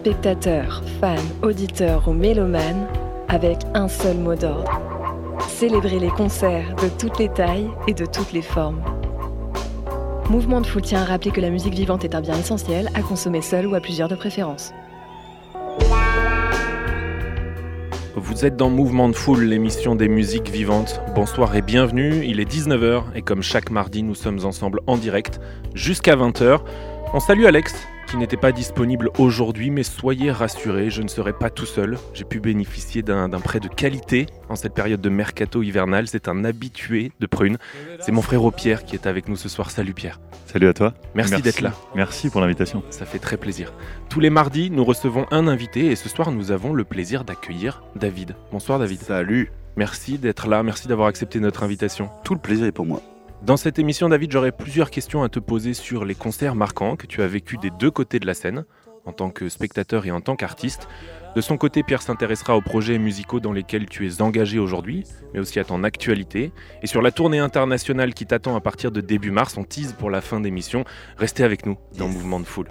spectateurs, fans, auditeurs ou mélomanes avec un seul mot d'ordre. Célébrer les concerts de toutes les tailles et de toutes les formes. Mouvement de Foule tient à rappeler que la musique vivante est un bien essentiel à consommer seul ou à plusieurs de préférence. Vous êtes dans Mouvement de Foule, l'émission des musiques vivantes. Bonsoir et bienvenue, il est 19h et comme chaque mardi, nous sommes ensemble en direct jusqu'à 20h. On salue Alex qui n'était pas disponible aujourd'hui, mais soyez rassurés, je ne serai pas tout seul. J'ai pu bénéficier d'un prêt de qualité en cette période de mercato hivernal. C'est un habitué de Prune. C'est mon frère Pierre qui est avec nous ce soir. Salut Pierre. Salut à toi. Merci, d'être là. Merci pour l'invitation. Ça fait très plaisir. Tous les mardis, nous recevons un invité et ce soir, nous avons le plaisir d'accueillir David. Bonsoir David. Salut. Merci d'être là, merci d'avoir accepté notre invitation. Tout le plaisir est pour moi. Dans cette émission, David, j'aurais plusieurs questions à te poser sur les concerts marquants que tu as vécu des deux côtés de la scène, en tant que spectateur et en tant qu'artiste. De son côté, Pierre s'intéressera aux projets musicaux dans lesquels tu es engagé aujourd'hui, mais aussi à ton actualité. Et sur la tournée internationale qui t'attend à partir de début mars, on tease pour la fin d'émission. Restez avec nous dans Mouvement de Foule.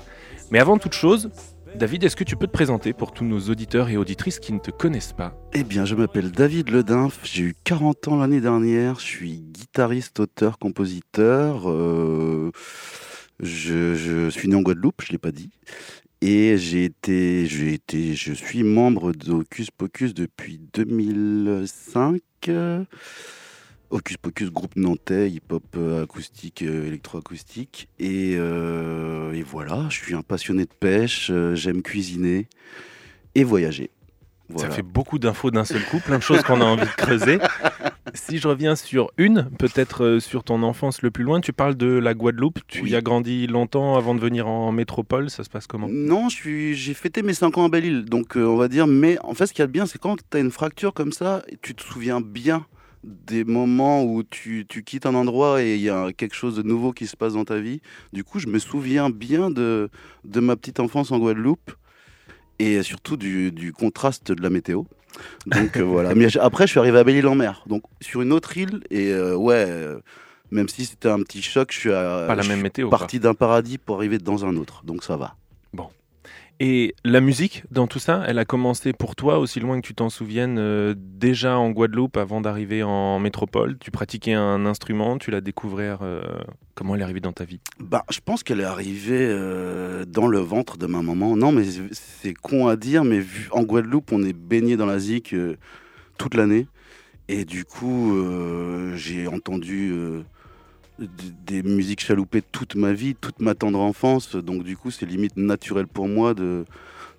Mais avant toute chose, David, est-ce que tu peux te présenter pour tous nos auditeurs et auditrices qui ne te connaissent pas? Eh bien, je m'appelle David Ledinf, j'ai eu 40 ans l'année dernière, je suis auteur, compositeur. Euh, je, suis né en Guadeloupe, je l'ai pas dit. Et j'ai été, j'ai été, je suis membre d'Ocus Pocus depuis 2005. Ocus Pocus, groupe nantais, hip-hop euh, acoustique, euh, électroacoustique. Euh, et, voilà, je suis un passionné de pêche, j'aime cuisiner et voyager. Ça fait beaucoup d'infos d'un seul coup, plein de choses qu'on a envie de creuser. Si je reviens sur une, peut-être sur ton enfance le plus loin, tu parles de la Guadeloupe. Tu y as grandi longtemps avant de venir en métropole. Ça se passe comment? Non, j'ai fêté mes 5 ans à Belle-Île. Donc, on va dire, mais en fait, ce qu'il y a de bien, c'est quand tu as une fracture comme ça, tu te souviens bien des moments où tu, quittes un endroit et il y a quelque chose de nouveau qui se passe dans ta vie. Du coup, je me souviens bien de, de ma petite enfance en Guadeloupe et surtout du, contraste de la météo. Donc euh, voilà. Mais après, je suis arrivé à Belle-Île-en-Mer, donc sur une autre île. Et euh, ouais, euh, même si c'était un petit choc, je suis, à, la même météo, parti d'un paradis pour arriver dans un autre. Donc ça va. Et la musique, dans tout ça, elle a commencé pour toi, aussi loin que tu t'en souviennes, euh, déjà en Guadeloupe avant d'arriver en métropole? Tu pratiquais un instrument, tu l'as découvert. Euh, comment elle est arrivée dans ta vie? Bah, Je pense qu'elle est arrivée euh, dans le ventre de ma maman. Non, mais c'est con à dire, mais vu, en Guadeloupe, on est baigné dans la zik toute l'année. Et du coup, j'ai entendu des musiques chaloupées toute ma vie, toute ma tendre enfance. Donc du coup, c'est limite naturel pour moi de...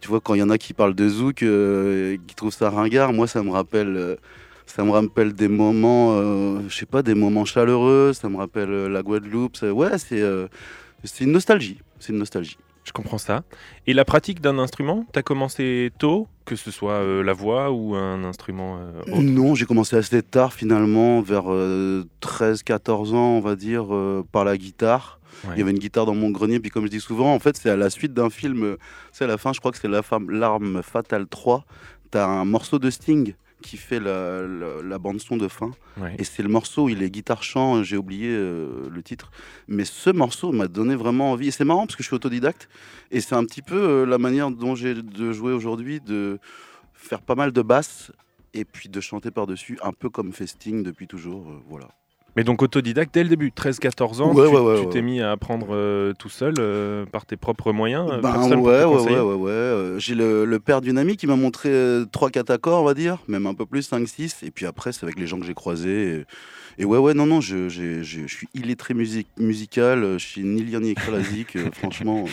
Tu vois, quand il y en a qui parlent de zouk, euh, qui trouvent ça ringard, moi, ça me rappelle... Euh, ça me rappelle des moments, euh, je sais pas, des moments chaleureux, ça me rappelle la Guadeloupe. ouais, c'est c'est une nostalgie. C'est une nostalgie. Je comprends ça. Et la pratique d'un instrument, tu as commencé tôt, que ce soit euh, la voix ou un instrument euh, autre Non, j'ai commencé assez tard finalement, vers 13-14 euh, ans, on va dire, par la guitare. Il y avait une guitare dans mon grenier, puis comme je dis souvent, en fait, c'est à la suite d'un film, c'est à la fin, je crois que c'est La femme, L'arme fatale 3. Tu as un morceau de Sting qui fait la, bande son de fin. Et c'est le morceau, il est guitare-chant, j'ai oublié euh, le titre. Mais ce morceau m'a donné vraiment envie. Et c'est marrant parce que je suis autodidacte. Et c'est un petit peu euh, la manière dont j'ai de jouer aujourd'hui, de faire pas mal de basse et puis de chanter par-dessus, un peu comme Festing depuis toujours. Euh, voilà. Mais donc autodidacte dès le début, 13-14 ans, tu t'es mis à apprendre euh, tout seul euh, par tes propres moyens euh, ben, ouais, ouais, ouais, ouais, J'ai le, père d'une amie qui m'a montré 3-4 accords, on va dire, même un peu plus, 5-6. Et puis après, c'est avec les gens que j'ai croisés. Et, ouais, ouais, non, non, je, je, je, suis illettré musical, je suis ni lire ni écrire la franchement.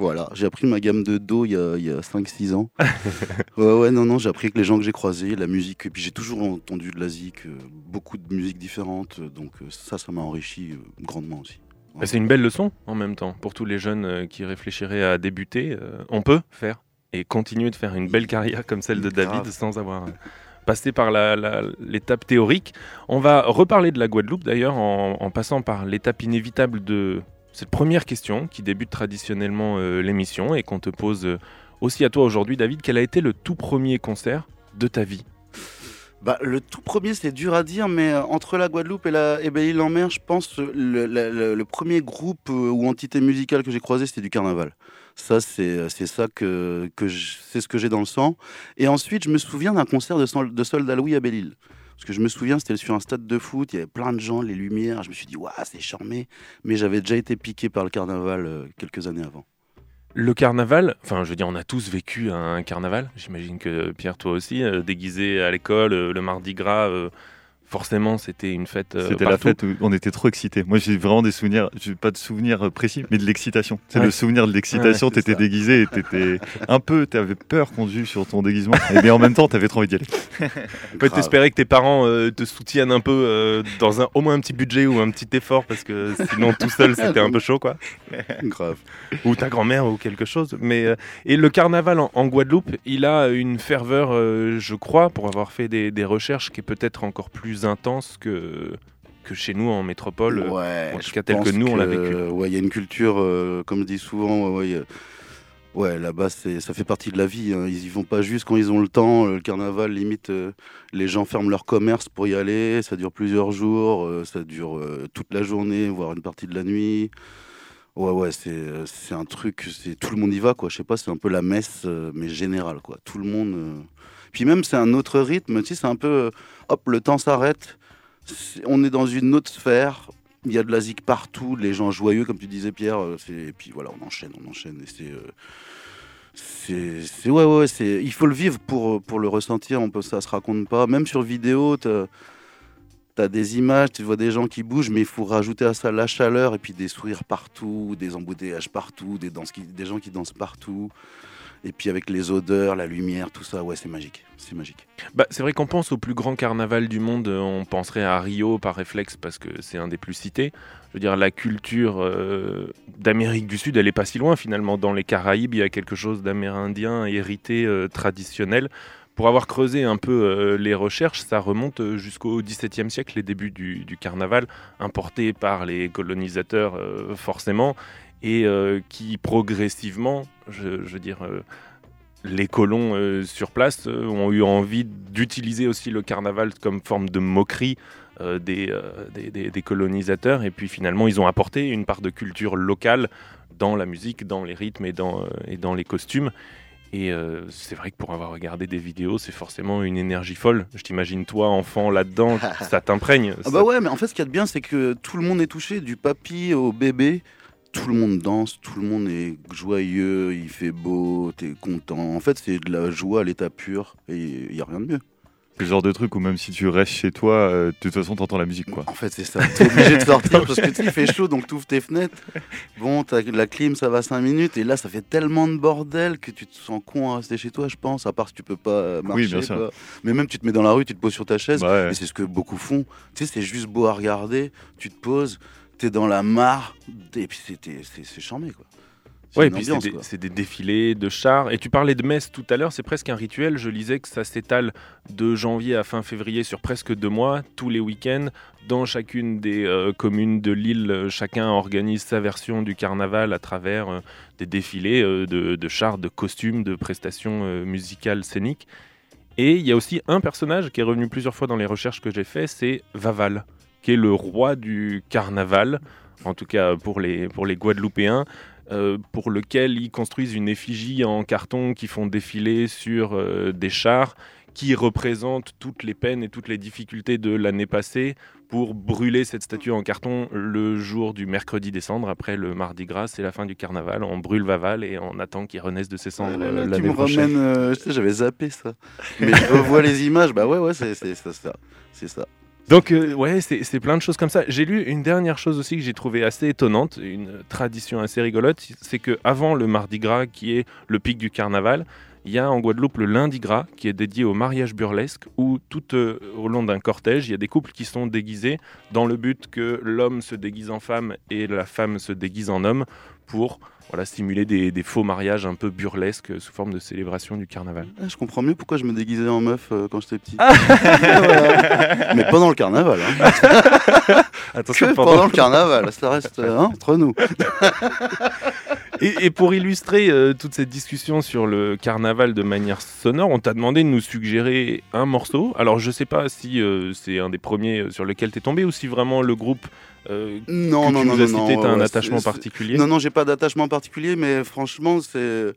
Voilà, j'ai appris ma gamme de Do il y a, a 5-6 ans. ouais, ouais, non, non, j'ai appris avec les gens que j'ai croisés, la musique. Et puis j'ai toujours entendu de la zik, euh, beaucoup de musiques différentes. Donc euh, ça, ça m'a enrichi euh, grandement aussi. C'est une belle leçon en même temps pour tous les jeunes qui réfléchiraient à débuter. on peut faire et continuer de faire une belle carrière comme celle de David sans avoir passé par l'étape théorique. On va reparler de la Guadeloupe d'ailleurs en, passant par l'étape inévitable de cette première question qui débute traditionnellement euh, l'émission et qu'on te pose euh, aussi à toi aujourd'hui David. Quel a été le tout premier concert de ta vie? Bah, le tout premier, c'est dur à dire, mais euh, entre la Guadeloupe et la en mer, je pense le, le, premier groupe ou entité musicale que j'ai croisé, c'était du carnaval. Ça, c'est ça que, que c'est ce que j'ai dans le sang. Et ensuite, je me souviens d'un concert de, Sol, de Soldat Louis à Belle-Île. Parce que je me souviens, c'était sur un stade de foot, il y avait plein de gens, les lumières. Je me suis dit, waouh, c'est charmé. Mais j'avais déjà été piqué par le carnaval euh, quelques années avant. Le carnaval, enfin, je veux dire, on a tous vécu un carnaval. J'imagine que Pierre, toi aussi, euh, déguisé à l'école, euh, le mardi gras forcément c'était une fête. Euh, c'était la fête où on était trop excités. Moi j'ai vraiment des souvenirs, j'ai pas de souvenirs euh, précis, mais de l'excitation. C'est le souvenir de l'excitation, tu étais déguisé et t'étais un peu, t'avais peur qu'on juge sur ton déguisement, mais en même temps t'avais trop envie d'y aller. Peut t'espérer que tes parents euh, te soutiennent un peu dans un, au moins un petit budget ou un petit effort parce que sinon tout seul c'était un peu chaud quoi. Grave. Ou ta grand-mère ou quelque chose. Mais et le carnaval en, Guadeloupe, il a une ferveur, je crois, pour avoir fait des, des recherches qui est peut-être encore plus intense que, que chez nous en métropole, ouais, en tout cas tel que nous on l'a vécu. Ouais, il y a une culture, euh, comme je dis souvent, ouais, ouais, là-bas ça fait partie de la vie. Hein. Ils y vont pas juste quand ils ont le temps. Le carnaval, limite, euh, les gens ferment leur commerce pour y aller. Ça dure plusieurs jours, euh, ça dure toute la journée, voire une partie de la nuit. Ouais, ouais, c'est un truc, tout le monde y va, quoi. Je sais pas, c'est un peu la messe, mais générale, quoi. Tout le monde. Puis même, c'est un autre rythme, tu c'est un peu, hop, le temps s'arrête, on est dans une autre sphère, il y a de la zik partout, les gens joyeux, comme tu disais, Pierre, euh, et puis voilà, on enchaîne, on enchaîne, et c'est... Euh, c'est ouais ouais c'est il faut le vivre pour pour le ressentir on peut ça se raconte pas. Même sur vidéo tu as des images tu vois des gens qui bougent mais il faut rajouter à ça la chaleur et puis des sourires partout des embouteillages partout des gens qui dansent partout et puis avec les odeurs, la lumière, tout ça, ouais, c'est magique. C'est magique. Bah, c'est vrai qu'on pense au plus grand carnaval du monde, on penserait à Rio par réflexe parce que c'est un des plus cités. Je veux dire, la culture euh, d'Amérique du Sud, elle n'est pas si loin finalement. Dans les Caraïbes, il y a quelque chose d'amérindien hérité euh, traditionnel. Pour avoir creusé un peu euh, les recherches, ça remonte jusqu'au XVIIe siècle, les débuts du, carnaval, importé par les colonisateurs forcément et euh, qui progressivement, je, veux dire, euh, les colons euh, sur place ont eu envie d'utiliser aussi le carnaval comme forme de moquerie des, des, colonisateurs, et puis finalement ils ont apporté une part de culture locale dans la musique, dans les rythmes et dans, et dans les costumes. Et c'est vrai que pour avoir regardé des vidéos, c'est forcément une énergie folle. Je t'imagine toi, enfant, là-dedans, ça t'imprègne. Ah bah ouais, mais en fait, ce qu'il y a de bien, c'est que tout le monde est touché, du papy au bébé tout le monde danse, tout le monde est joyeux, il fait beau, t'es content. En fait, c'est de la joie à l'état pur et il n'y a rien de mieux. C'est le genre de truc où même si tu restes chez toi, euh, de toute façon, t'entends la musique. quoi. En fait, c'est ça. T'es obligé de sortir parce que tu fait chaud, donc tu ouvres tes fenêtres. Bon, as la clim, ça va 5 minutes. Et là, ça fait tellement de bordel que tu te sens con à rester chez toi, je pense. À part si tu peux pas euh, marcher. Oui, bien sûr. Mais même, tu te mets dans la rue, tu te poses sur ta chaise. Et c'est ce que beaucoup font. Tu sais, c'est juste beau à regarder. Tu te poses t'es dans la mare, et puis c'est charmé, quoi. Ouais, puis c'est des, défilés de chars. Et tu parlais de messe tout à l'heure, c'est presque un rituel. Je lisais que ça s'étale de janvier à fin février sur presque deux mois, tous les week-ends. Dans chacune des euh, communes de l'île, chacun organise sa version du carnaval à travers euh, des défilés euh, de, de, chars, de costumes, de prestations musicales scéniques. Et il y a aussi un personnage qui est revenu plusieurs fois dans les recherches que j'ai fait, c'est Vaval qui est le roi du carnaval, en tout cas pour les, pour les Guadeloupéens. Euh, pour lequel ils construisent une effigie en carton qui font défiler sur euh, des chars qui représentent toutes les peines et toutes les difficultés de l'année passée pour brûler cette statue en carton le jour du mercredi décembre, après le mardi gras, c'est la fin du carnaval. On brûle Vaval et on attend qu'il renaisse de ses cendres ah euh, l'année prochaine. j'avais zappé ça. Mais je revois les images, bah ouais, ouais, c'est ça. C'est ça. Donc, euh, ouais, c'est plein de choses comme ça. J'ai lu une dernière chose aussi que j'ai trouvé assez étonnante, une tradition assez rigolote, c'est que avant le Mardi Gras, qui est le pic du carnaval, il y a en Guadeloupe le lundi gras qui est dédié au mariage burlesque où tout euh, au long d'un cortège, il y a des couples qui sont déguisés dans le but que l'homme se déguise en femme et la femme se déguise en homme pour voilà, simuler des, des, faux mariages un peu burlesques sous forme de célébration du carnaval. Ah, je comprends mieux pourquoi je me déguisais en meuf euh, quand j'étais petit. Mais pendant le carnaval. Hein. Attention, pendant... le carnaval, ça reste hein, entre nous. Et, et, pour illustrer euh, toute cette discussion sur le carnaval de manière sonore, on t'a demandé de nous suggérer un morceau. Alors je sais pas si euh, c'est un des premiers sur lequel tu es tombé ou si vraiment le groupe euh, non, non, tu non, nous as non, cité, t'as un attachement particulier Non, non, j'ai pas d'attachement particulier, mais franchement, c'est.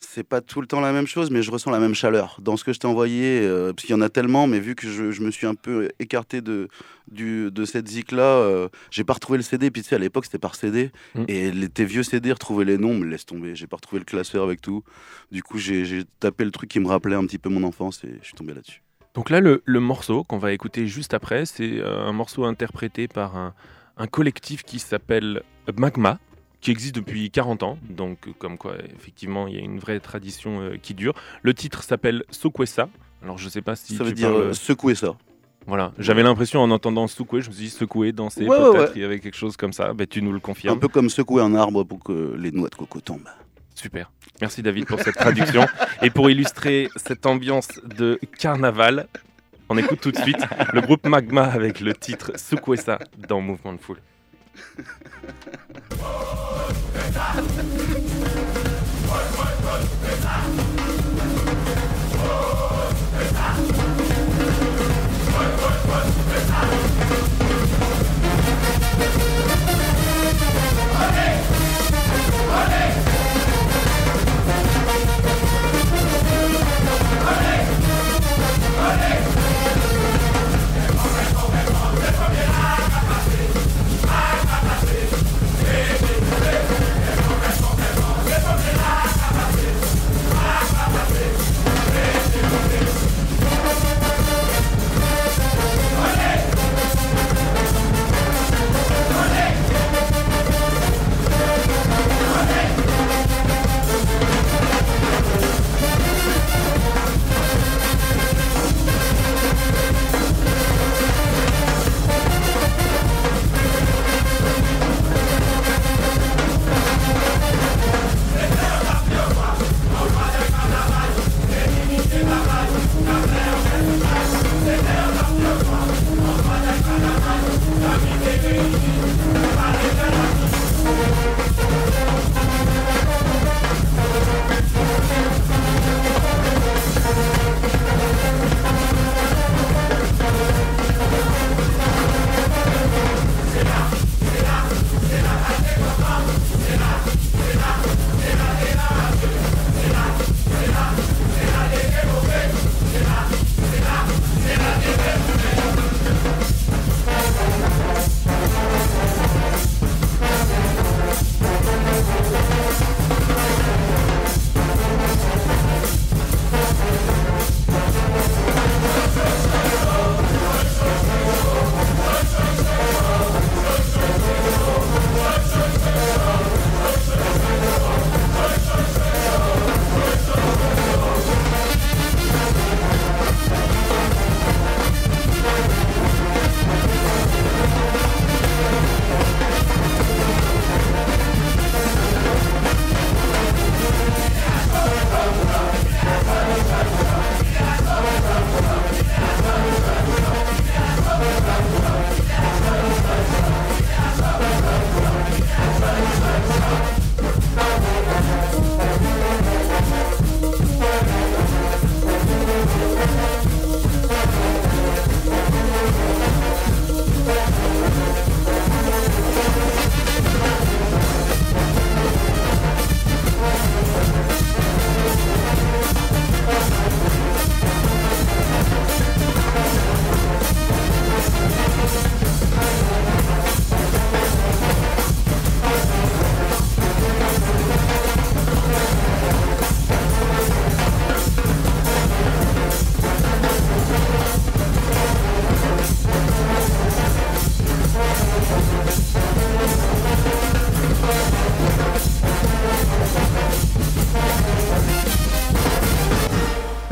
C'est pas tout le temps la même chose, mais je ressens la même chaleur. Dans ce que je t'ai envoyé, euh, parce qu'il y en a tellement, mais vu que je, je me suis un peu écarté de, du, de cette zik-là, euh, j'ai pas retrouvé le CD. Puis tu sais, à l'époque, c'était par CD. Mm. Et les, tes vieux CD, retrouver les noms, me laisse tomber. J'ai pas retrouvé le classeur avec tout. Du coup, j'ai tapé le truc qui me rappelait un petit peu mon enfance et je suis tombé là-dessus. Donc là, le, le morceau qu'on va écouter juste après, c'est euh, un morceau interprété par un, un collectif qui s'appelle Magma, qui existe depuis 40 ans. Donc, comme quoi, effectivement, il y a une vraie tradition euh, qui dure. Le titre s'appelle Sokwesa. Alors, je sais pas si ça veut dire parles- euh, secouer ça. Voilà, j'avais l'impression en entendant secouer, je me suis dit secouer, danser, Ouais, peut-être ouais. il y avait quelque chose comme ça. Ben, tu nous le Un confirmes. peu comme secouer un arbre pour que les noix de coco tombent. Super. Merci David pour cette traduction. Et pour illustrer cette ambiance de carnaval, on écoute tout de suite le groupe Magma avec le titre Sukwesa dans Mouvement de Foule. Oh, Thank you.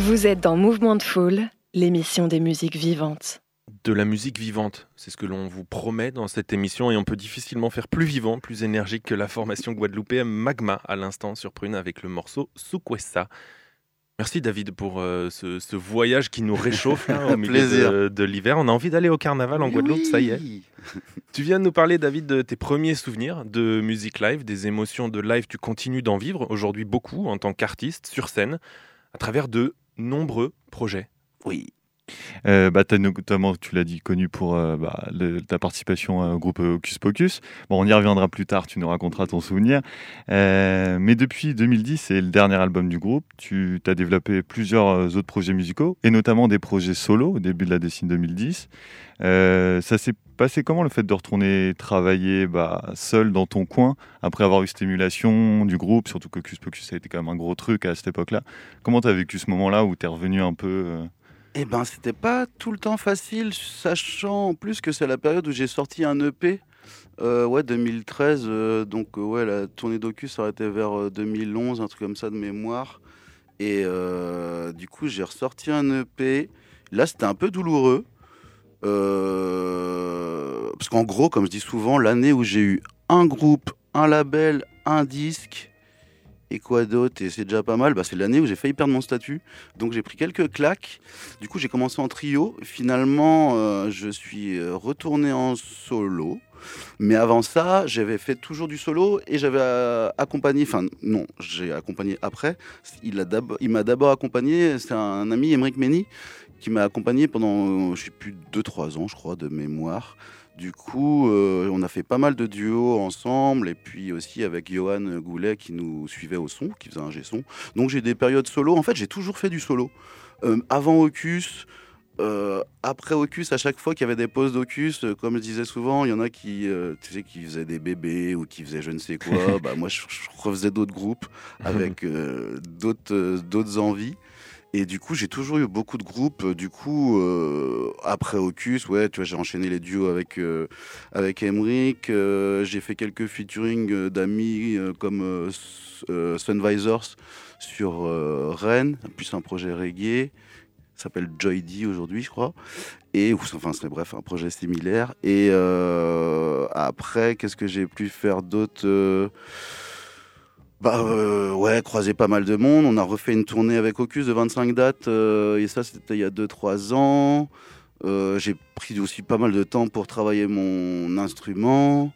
Vous êtes dans Mouvement de Foule, l'émission des musiques vivantes. de la musique vivante. C'est ce que l'on vous promet dans cette émission et on peut difficilement faire plus vivant, plus énergique que la formation guadeloupéenne Magma à l'instant sur Prune avec le morceau Sukwesa. Merci David pour euh, ce, voyage qui nous réchauffe au milieu de, l'hiver. On a envie d'aller au carnaval en Guadeloupe, ça y est. tu viens de nous parler David de tes premiers souvenirs de musique live, des émotions de live. Tu continues d'en vivre aujourd'hui beaucoup en tant qu'artiste sur scène à travers de nombreux projets. Oui, euh, bah, notamment, tu l'as dit, connu pour euh, bah, ta participation au groupe Hocus Pocus. Bon, on y reviendra plus tard, tu nous raconteras ton souvenir. Euh, mais depuis 2010, c'est le dernier album du groupe. Tu as développé plusieurs euh, autres projets musicaux, et notamment des projets solo au début de la décennie 2010. Euh, ça s'est passé comment le fait de retourner travailler bah, seul dans ton coin après avoir eu stimulation du groupe, surtout que Pocus a été quand même un gros truc à cette époque-là. Comment tu as vécu ce moment-là où tu es revenu un peu eh ben, c'était pas tout le temps facile, sachant en plus que c'est la période où j'ai sorti un EP. Euh, ouais, 2013. Euh, donc, euh, ouais, la tournée aurait été vers 2011, un truc comme ça de mémoire. Et du coup, j'ai ressorti un EP. Là, c'était un peu douloureux. parce qu'en gros, comme je dis souvent, l'année où j'ai eu un groupe, un label, un disque, et quoi d'autre? Et c'est déjà pas mal. Bah, c'est l'année où j'ai failli perdre mon statut. Donc j'ai pris quelques claques. Du coup, j'ai commencé en trio. Finalement, euh, je suis euh, retourné en solo. Mais avant ça, j'avais fait toujours du solo et j'avais euh, accompagné, enfin non, j'ai accompagné après. Il, m'a d'abord accompagné, c'est un ami, Emmerich Meni, qui m'a accompagné pendant, je sais plus, 2-3 ans, je crois, de mémoire. Du coup, euh, on a fait pas mal de duos ensemble, et puis aussi avec Johan Goulet qui nous suivait au son, qui faisait un G-son. Donc j'ai des périodes solo. En fait, j'ai toujours fait du solo. Euh, avant Ocus, euh, après Ocus, à chaque fois qu'il y avait des pauses d'Ocus, comme je disais souvent, il y en a qui, tu sais, qui faisaient des bébés ou qui faisaient je ne sais quoi. bah, moi, je, je refaisais d'autres groupes avec d'autres, d'autres envies. Et du coup, j'ai toujours eu beaucoup de groupes. Du coup, euh, après Ocus, ouais, tu vois, j'ai enchaîné les duos avec euh, avec Emric. Euh, j'ai fait quelques featuring d'amis comme Sunvisors sur Rennes, puis un projet reggae s'appelle Joy D aujourd'hui, je crois. Et enfin, c'est bref, un projet similaire. Et après, qu'est-ce que j'ai pu faire d'autre bah euh, ouais, croisé pas mal de monde. On a refait une tournée avec Ocus de 25 dates euh, et ça c'était il y a 2-3 ans. Euh, j'ai pris aussi pas mal de temps pour travailler mon instrument.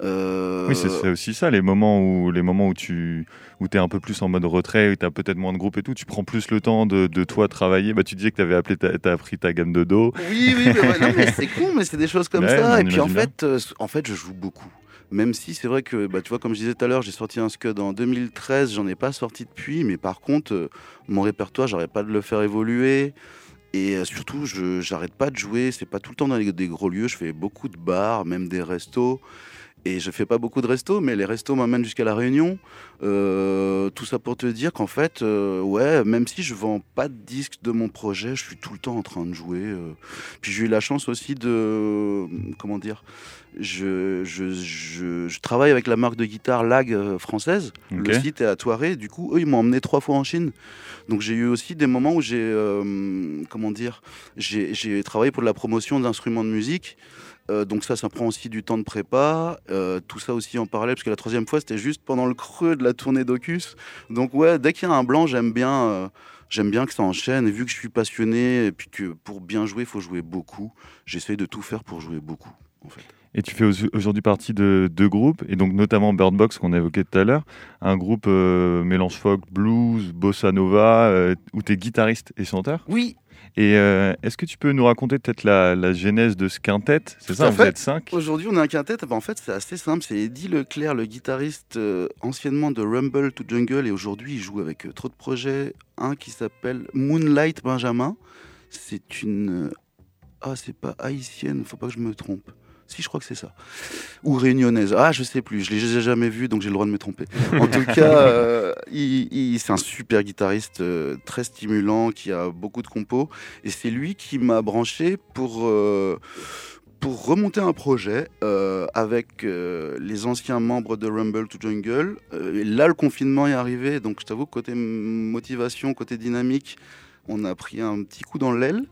Oui, c'est aussi ça, les moments où, les moments où tu où es un peu plus en mode retrait, où tu as peut-être moins de groupe et tout, tu prends plus le temps de, de toi travailler. Bah, tu disais que tu avais appelé, as appris ta gamme de dos. Oui, oui, mais, mais c'est con, mais c'est des choses comme ça. Et puis en fait, en fait, je joue beaucoup. Même si c'est vrai que, bah, tu vois, comme je disais tout à l'heure, j'ai sorti un Scud en 2013, j'en ai pas sorti depuis, mais par contre, euh, mon répertoire, j'arrête pas de le faire évoluer. Et euh, surtout, je j'arrête pas de jouer. C'est pas tout le temps dans des gros lieux. Je fais beaucoup de bars, même des restos. Et je fais pas beaucoup de restos, mais les restos m'amènent jusqu'à la Réunion. Euh, tout ça pour te dire qu'en fait, ouais, même si je vends pas de disques de mon projet, je suis tout le temps en train de jouer. Puis j'ai eu la chance aussi de, comment dire, je, je, travaille avec la marque de guitare Lag euh, française. Le site est à Toiré. Du coup, eux, ils m'ont emmené trois fois en Chine. Donc j'ai eu aussi des moments où j'ai, euh, comment dire, j'ai travaillé pour la promotion d'instruments de musique. Euh, donc ça, ça prend aussi du temps de prépa. tout ça aussi en parallèle, parce que la troisième fois, c'était juste pendant le creux de la tournée d'Ocus. Donc ouais, dès qu'il y a un blanc, j'aime bien, j'aime bien que ça enchaîne. Et vu que je suis passionné, et puis que pour bien jouer, il faut jouer beaucoup, j'essaye de tout faire pour jouer beaucoup, en fait. Et tu fais aujourd'hui partie de deux groupes, et donc notamment Bird Box qu'on a évoqué tout à l'heure, un groupe euh, mélange folk, blues, bossa nova, euh, où tu es guitariste et chanteur. Oui. Et euh, est-ce que tu peux nous raconter peut-être la, genèse de ce quintet? C'est ça, vous êtes cinq Aujourd'hui, on a un quintet. Bah, en fait, c'est assez simple. C'est Eddie Leclerc, le guitariste anciennement de Rumble to Jungle, et aujourd'hui, il joue avec trop de projets. Un qui s'appelle Moonlight Benjamin. C'est une. Ah, c'est pas haïtienne, faut pas que je me trompe. Si, je crois que c'est ça. Ou réunionnaise. Ah, je sais plus. Je l'ai jamais vu, donc j'ai le droit de me tromper. En tout cas, euh, il, c'est un super guitariste, euh, très stimulant, qui a beaucoup de compos. Et c'est lui qui m'a branché pour euh, pour remonter un projet avec les anciens membres de Rumble to Jungle. et là, le confinement est arrivé, donc je t'avoue, côté motivation, côté dynamique, on a pris un petit coup dans l'aile.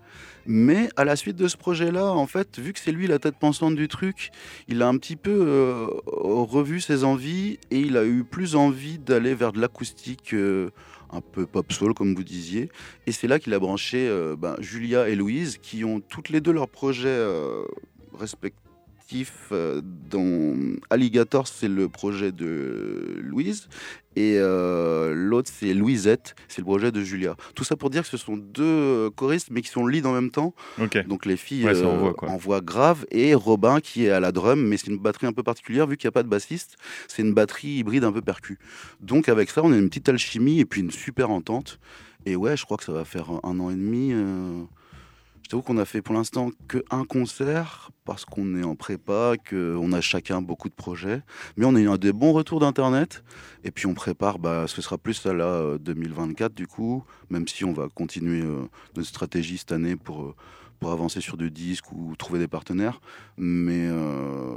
Mais à la suite de ce projet-là, en fait, vu que c'est lui la tête pensante du truc, il a un petit peu euh, revu ses envies et il a eu plus envie d'aller vers de l'acoustique euh, un peu pop soul, comme vous disiez. Et c'est là qu'il a branché euh, ben, Julia et Louise, qui ont toutes les deux leurs projets respectifs euh, dans Alligator, c'est le projet de Louise. Et euh, l'autre, c'est Louisette, c'est le projet de Julia. Tout ça pour dire que ce sont deux choristes, mais qui sont lead en même temps. Donc les filles ouais, euh, en voix grave. Et Robin qui est à la drum, mais c'est une batterie un peu particulière, vu qu'il n'y a pas de bassiste. C'est une batterie hybride un peu percu. Donc avec ça, on a une petite alchimie et puis une super entente. Et ouais, je crois que ça va faire un an et demi. Je t'avoue qu'on a fait pour l'instant que un concert parce qu'on est en prépa, qu'on a chacun beaucoup de projets. Mais on a eu des bons retours d'internet. Et puis on prépare, bah, ce sera plus à la 2024 du coup, même si on va continuer euh, notre stratégie cette année pour, euh, pour avancer sur du disques ou trouver des partenaires. Mais, euh,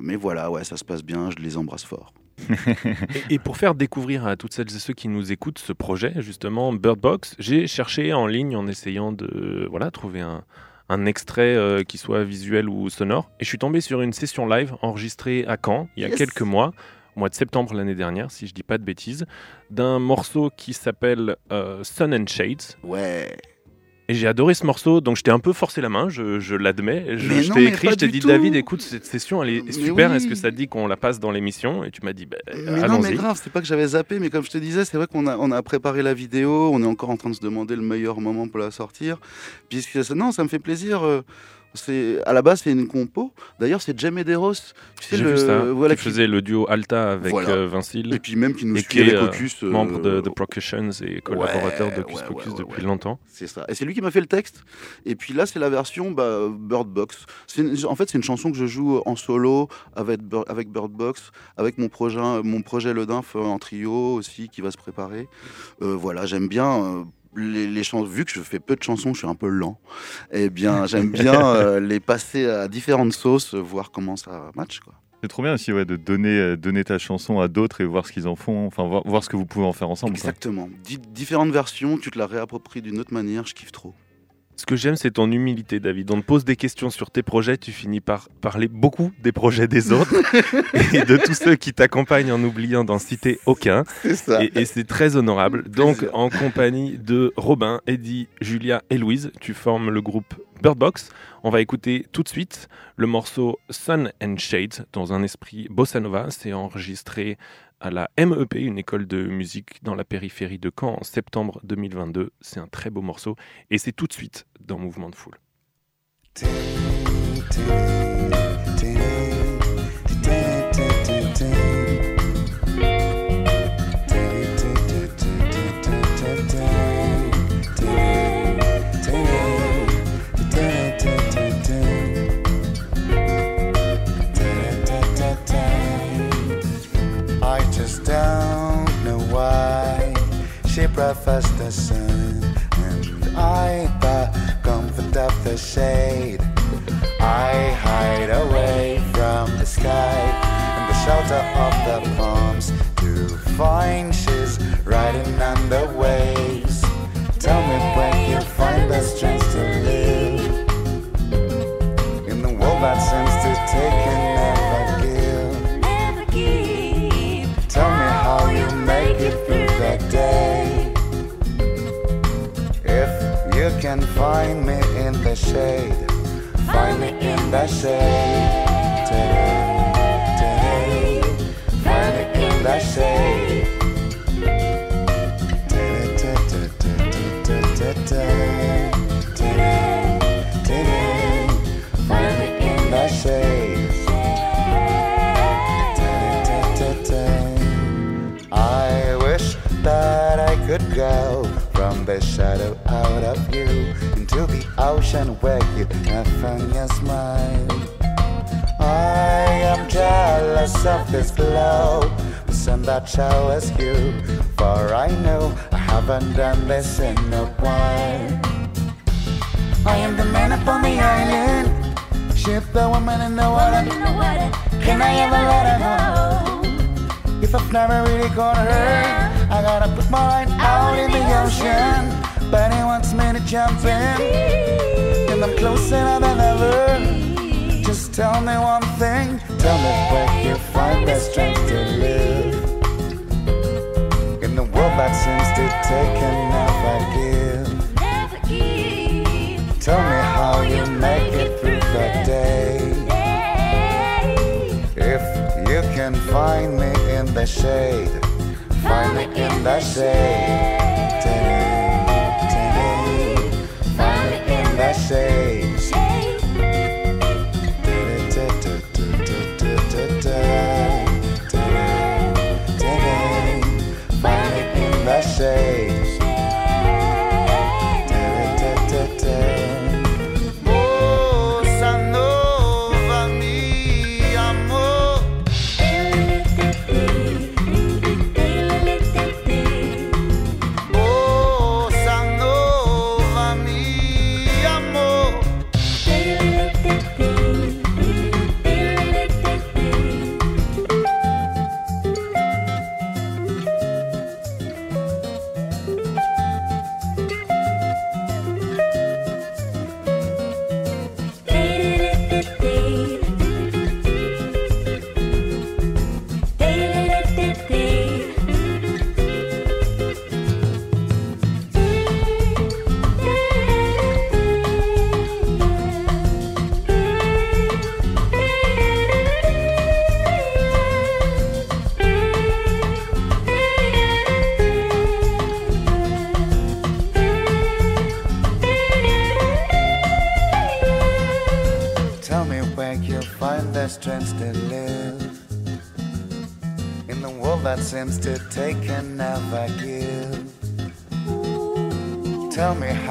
mais voilà, ouais, ça se passe bien, je les embrasse fort. Et, pour faire découvrir à toutes celles et ceux qui nous écoutent ce projet, justement, Bird Box, j'ai cherché en ligne en essayant de voilà, trouver un, un extrait euh, qui soit visuel ou sonore. Et je suis tombé sur une session live enregistrée à Caen il y a quelques mois, au mois de septembre l'année dernière, si je dis pas de bêtises, d'un morceau qui s'appelle euh, Sun and Shades. Ouais. Et j'ai adoré ce morceau, donc je t'ai un peu forcé la main, je, l'admets. Je, t'ai écrit, je t'ai dit David, écoute, cette session elle est super, est-ce que ça te dit qu'on la passe dans l'émission? Et tu m'as dit, bah, mais non, mais grave, c'est pas que j'avais zappé, mais comme je te disais, c'est vrai qu'on a, on a préparé la vidéo, on est encore en train de se demander le meilleur moment pour la sortir. Puisque non, ça me fait plaisir. Euh, c'est à la base c'est une compo. D'ailleurs c'est Jamie Deros. Tu sais le ça. voilà qui faisait le duo Alta avec euh, Vincile. Et puis même qui nous suit les euh, Cocus. Euh, membre de, The Procussions et collaborateur de Cocus Cocus depuis longtemps. C'est ça. Et c'est lui qui m'a fait le texte. Et puis là c'est la version bah, Bird Box. en fait c'est une chanson que je joue en solo avec avec Bird Box, avec mon projet mon projet Le Dinf en trio aussi qui va se préparer. voilà j'aime bien les, chansons, vu que je fais peu de chansons, je suis un peu lent. Eh bien, j'aime bien euh, les passer à différentes sauces, voir comment ça match. Quoi. C'est trop bien aussi ouais, de donner, euh, donner ta chanson à d'autres et voir ce qu'ils en font, enfin voir, voir, ce que vous pouvez en faire ensemble. Exactement. différentes versions, tu te la réappropries d'une autre manière, je kiffe trop. Ce que j'aime, c'est ton humilité, David. On te pose des questions sur tes projets, tu finis par parler beaucoup des projets des autres et de tous ceux qui t'accompagnent en oubliant d'en citer aucun. Ça. Et, c'est très honorable. Donc, en compagnie de Robin, Eddie, Julia et Louise, tu formes le groupe Birdbox. On va écouter tout de suite le morceau Sun and Shades dans un esprit bossa nova. C'est enregistré à la MEP, une école de musique dans la périphérie de Caen en septembre 2022. C'est un très beau morceau et c'est tout de suite dans Mouvement de Foule. Breakfast the sun, and I the comfort of the shade. I hide away from the sky and the shelter of the palms to find she's riding on the waves. Tell me when you find the strength to live in the world that seems to take can find me in the shade. Find me in the shade. Today, Find me in the shade. Of you into the ocean where you have found your smile. I am jealous of this glow, the sun that showers you. For I know I haven't done this in a while. I am the man upon the island, ship the woman in the water. Can I ever let her go? If I've never really caught her, I gotta put my line out in the ocean. But he wants me to jump in. and I'm closer than ever. Just tell me one thing, tell me where you find the strength to live. In the world that seems to take and never give. Tell me how you make it through the day. If you can find me in the shade, find me in the shade. In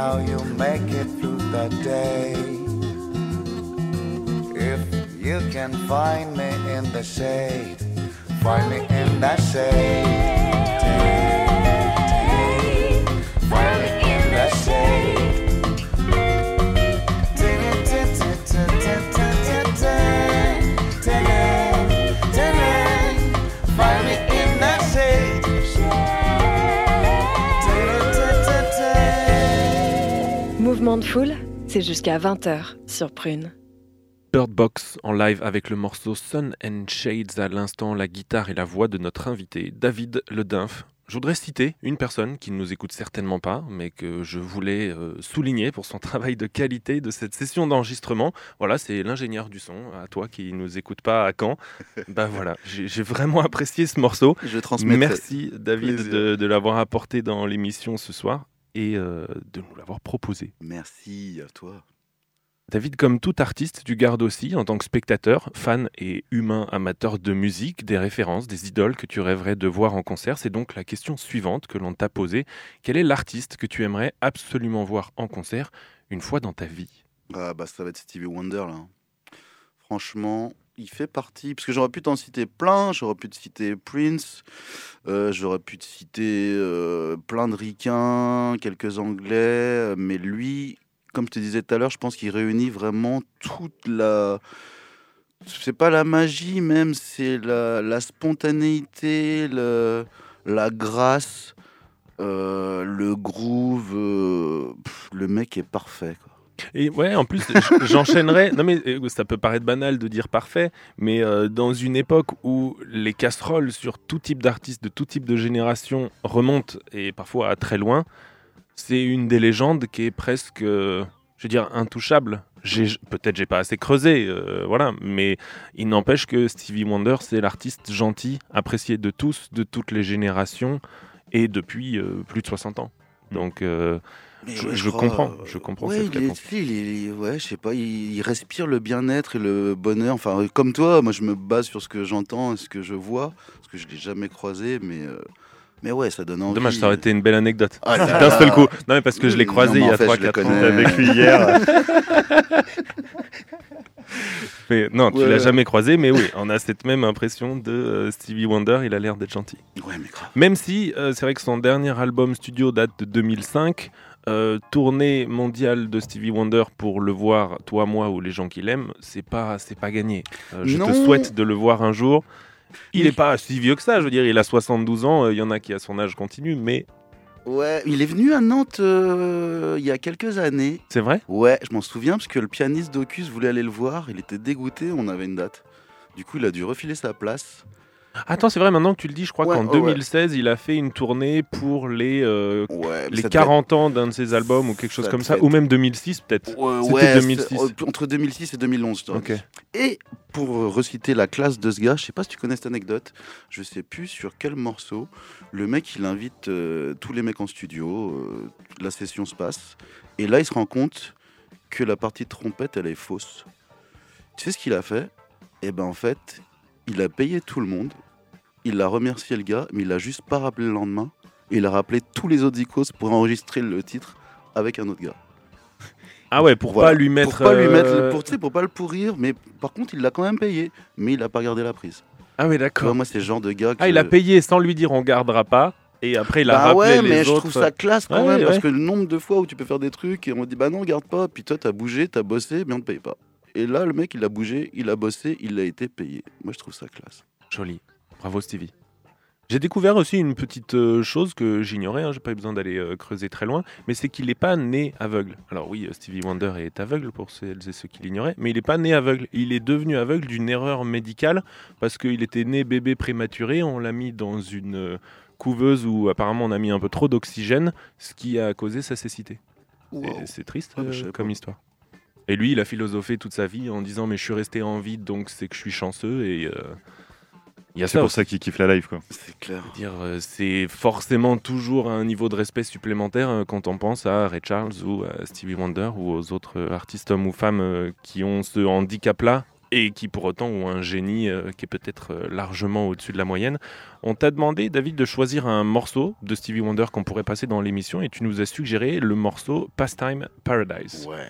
how you make it through the day. If you can find me in the shade, find me in the shade. C'est jusqu'à 20h sur Prune. Bird Box en live avec le morceau Sun and Shades à l'instant, la guitare et la voix de notre invité David Ledinf. Je voudrais citer une personne qui ne nous écoute certainement pas, mais que je voulais euh, souligner pour son travail de qualité de cette session d'enregistrement. Voilà, c'est l'ingénieur du son, à toi qui nous écoute pas à Caen. bah voilà, j'ai j'ai vraiment apprécié ce morceau. Je transmets. Merci David Plaisir. de, de l'avoir apporté dans l'émission ce soir et euh, de nous l'avoir proposé. Merci à toi. David, comme tout artiste, tu gardes aussi, en tant que spectateur, fan et humain amateur de musique, des références, des idoles que tu rêverais de voir en concert. C'est donc la question suivante que l'on t'a posée. Quel est l'artiste que tu aimerais absolument voir en concert une fois dans ta vie? Ah bah ça va être Stevie Wonder là. Franchement, il fait partie. Parce que j'aurais pu t'en citer plein. J'aurais pu te citer Prince. euh, j'aurais pu te citer euh, plein de ricains, quelques anglais. euh, Mais lui, comme je te disais tout à l'heure, je pense qu'il réunit vraiment toute la. C'est pas la magie même, c'est la, spontanéité, la grâce, le groove. le mec est parfait. Quoi. Et ouais, en plus, j- j'enchaînerais. Non, mais euh, ça peut paraître banal de dire parfait, mais euh, dans une époque où les casseroles sur tout type d'artistes, de tout type de génération remontent et parfois à très loin, c'est une des légendes qui est presque, je veux dire, intouchable. Peut-être j'ai pas assez creusé, euh, voilà, mais il n'empêche que Stevie Wonder, c'est l'artiste gentil, apprécié de tous, de toutes les générations et depuis plus de 60 ans. Donc, Mais Je- ouais, je crois, comprends, euh, je comprends Ouais, cette il est- il il ouais, je sais pas, il, il respire le bien-être et le bonheur. Enfin, euh, comme toi, moi, je me base sur ce que j'entends et ce que je vois, parce que je l'ai jamais croisé, mais euh, mais ouais, ça donne envie. Dommage, ça aurait été une belle anecdote. Ah D'un seul coup. Non, mais parce que je l'ai croisé il y a fait, 3-4 je le ans. avec lui hier. Mais non, tu Ouais. l'as jamais croisé, mais oui, on a cette même impression de euh, Stevie Wonder, il a l'air d'être gentil. Ouais, mais grave. Même si euh, c'est vrai que son dernier album studio date de 2005, euh, tournée mondiale de Stevie Wonder pour le voir, toi, moi ou les gens qui l'aiment, c'est pas, c'est pas gagné. Euh, je te souhaite de le voir un jour. Il n'est pas si vieux que ça, je veux dire, il a 72 ans, euh, il y en a qui à son âge continuent, mais Ouais, il est venu à Nantes il y a quelques années. C'est vrai? Ouais, je m'en souviens parce que le pianiste d'Ocus voulait aller le voir. Il était dégoûté, on avait une date. Du coup, il a dû refiler sa place. Attends, c'est vrai, maintenant que tu le dis, je crois Ouais, qu'en ouais, ouais. 2016, il a fait une tournée pour les, euh, Ouais, les ça devait 40 ans d'un de ses albums ou quelque chose ça comme ça, être- ou même 2006 peut-être. Ouais, C'était ouais, 2006. c'est- euh, entre 2006 et 2011. je te Ok. dis. Et pour euh, reciter la classe de ce gars, je sais pas si tu connais cette anecdote, je sais plus sur quel morceau, le mec il invite euh, tous les mecs en studio, euh, la session se passe, et là il se rend compte que la partie de trompette elle est fausse. Tu sais ce qu'il a fait? Eh ben en fait, il a payé tout le monde, il a remercié le gars, mais il a juste pas rappelé le lendemain, et il a rappelé tous les autres icos pour enregistrer le titre avec un autre gars. Ah ouais, pour Voilà. pas lui mettre. Pour pas lui mettre, euh, le- pour, pas le pourrir, mais par contre, il l'a quand même payé, mais il a pas gardé la prise. Ah ouais, d'accord. moi, c'est le genre de gars. Ah, il a payé sans lui dire on gardera pas, et après il a bah rappelé ouais, les mais je trouve ça classe quand Ouais, même, parce que le nombre de fois où tu peux faire des trucs et on dit bah non, garde pas, puis toi, t'as bougé, t'as bossé, mais on te paye pas. Et là, le mec, il a bougé, il a bossé, il a été payé. Moi, je trouve ça classe. Joli. Bravo Stevie. J'ai découvert aussi une petite euh, chose que j'ignorais, hein, j'ai pas eu besoin d'aller euh, creuser très loin, mais c'est qu'il n'est pas né aveugle. Alors oui, euh, Stevie Wonder est aveugle pour celles et ceux qui l'ignoraient, mais il n'est pas né aveugle. Il est devenu aveugle d'une erreur médicale parce qu'il était né bébé prématuré, on l'a mis dans une euh, couveuse où apparemment on a mis un peu trop d'oxygène, ce qui a causé sa cécité. Wow. C'est triste euh, savais comme histoire. Et lui, il a philosophé toute sa vie en disant mais je suis resté en vie donc c'est que je suis chanceux et C'est pour ça qu'il kiffe la live, quoi. C'est clair. dire, euh, c'est forcément toujours un niveau de respect supplémentaire euh, quand on pense à Ray Charles ou à Stevie Wonder ou aux autres euh, artistes hommes ou femmes qui ont ce handicap-là et qui pour autant ont un génie euh, qui est peut-être euh, largement au-dessus de la moyenne. On t'a demandé, David, de choisir un morceau de Stevie Wonder qu'on pourrait passer dans l'émission et tu nous as suggéré le morceau Pastime Paradise. Ouais.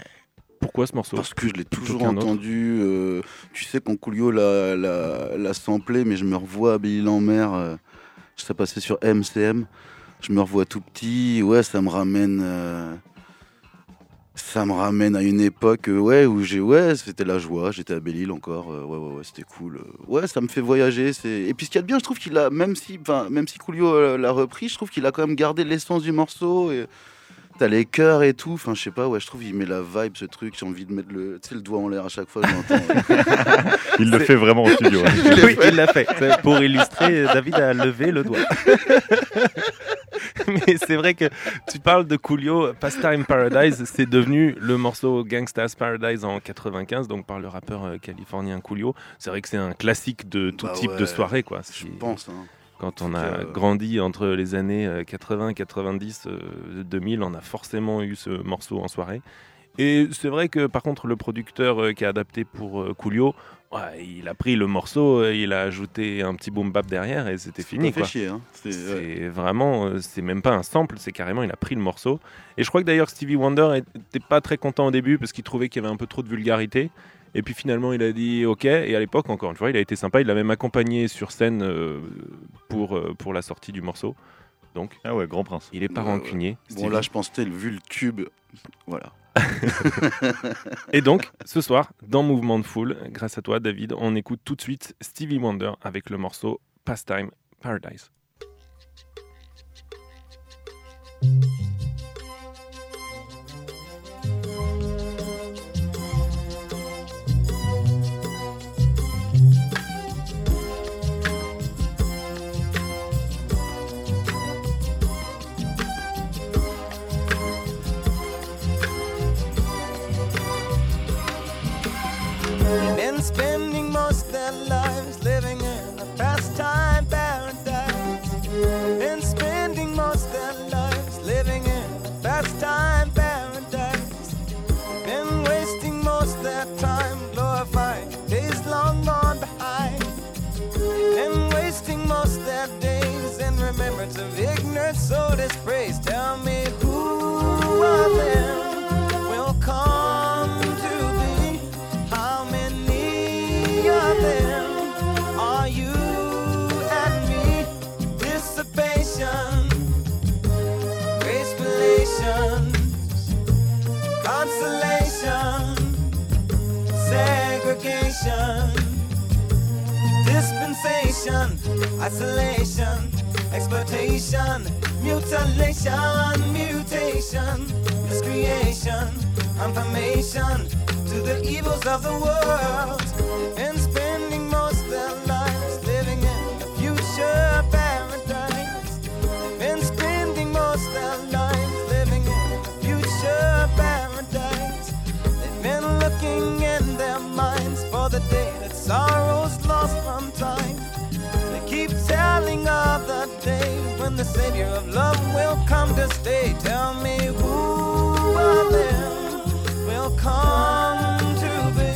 Pourquoi ce morceau Parce que je l'ai toujours entendu. euh, tu sais, quand Coolio l'a, l'a, l'a samplé, mais je me revois à Billy Lambert. euh, ça passait sur MCM. Je me revois tout petit. Ouais, ça me ramène. euh, ça me ramène à une époque euh, ouais, où j'ai. Ouais, c'était la joie. J'étais à Belle-Île encore. euh, ouais, ouais, ouais, c'était cool. euh. Ouais, ça me fait voyager. C'est... Et puis ce qu'il y a de bien, je trouve qu'il a. Même si, même si Coolio l'a repris, je trouve qu'il a quand même gardé l'essence du morceau. Et... T'as les chœurs et tout, enfin je sais pas, ouais, je trouve qu'il met la vibe ce truc, j'ai envie de mettre le, tu sais, le doigt en l'air à chaque fois. Il le fait vraiment au studio. hein. oui, il l'a fait. Pour illustrer, David a levé le doigt. Mais c'est vrai que tu parles de Coolio, Pastime Paradise, c'est devenu le morceau Gangsta's Paradise en 95, donc par le rappeur euh, californien Coolio. C'est vrai que c'est un classique de tout Bah type de soirée, quoi. je pense. Hein. Quand on a que- grandi entre les années euh, 80, 90, euh, 2000, on a forcément eu ce morceau en soirée. Et c'est vrai que par contre, le producteur euh, qui a adapté pour euh, Coolio, ouais, il a pris le morceau, euh, il a ajouté un petit boom bap derrière et c'était fini. Quoi. chier, hein. C'est, ouais. Vraiment, euh, c'est même pas un sample, c'est carrément, il a pris le morceau. Et je crois que d'ailleurs Stevie Wonder était pas très content au début parce qu'il trouvait qu'il y avait un peu trop de vulgarité. Et puis finalement, il a dit OK. Et à l'époque, encore une fois, il a été sympa. Il l'a même accompagné sur scène euh, pour, euh, pour la sortie du morceau. Donc, Ah ouais, grand prince. il est pas ouais. rancunier. Bon, Stevie. là, je pense que vu le tube, voilà. Et donc, ce soir, dans Mouvement de Foule, grâce à toi, David, on écoute tout de suite Stevie Wonder avec le morceau Pastime Paradise. Spending most their lives living in a pastime paradise. Been spending most their lives living in a pastime paradise. Been wasting most their time glorifying days long gone behind. and wasting most of their days in remembrance of ignorant soul dispraise. Tell me isolation, exploitation, mutilation, mutation, miscreation, confirmation to the evils of the world. And when the Savior of love will come to stay. Tell me who of them will come to be?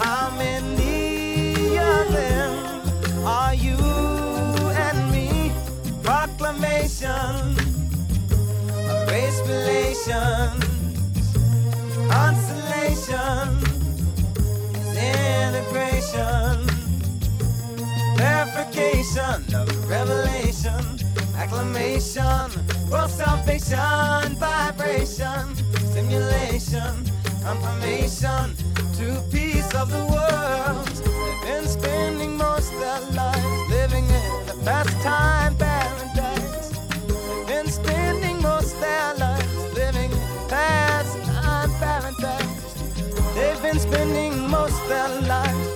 How many of them are you and me? Proclamation of race relations, consolation integration clarification of revelation, acclamation, world salvation, vibration, stimulation, confirmation to peace of the world. They've been spending most their lives living in a pastime paradise. They've been spending most their lives living in a pastime paradise. They've been spending most their lives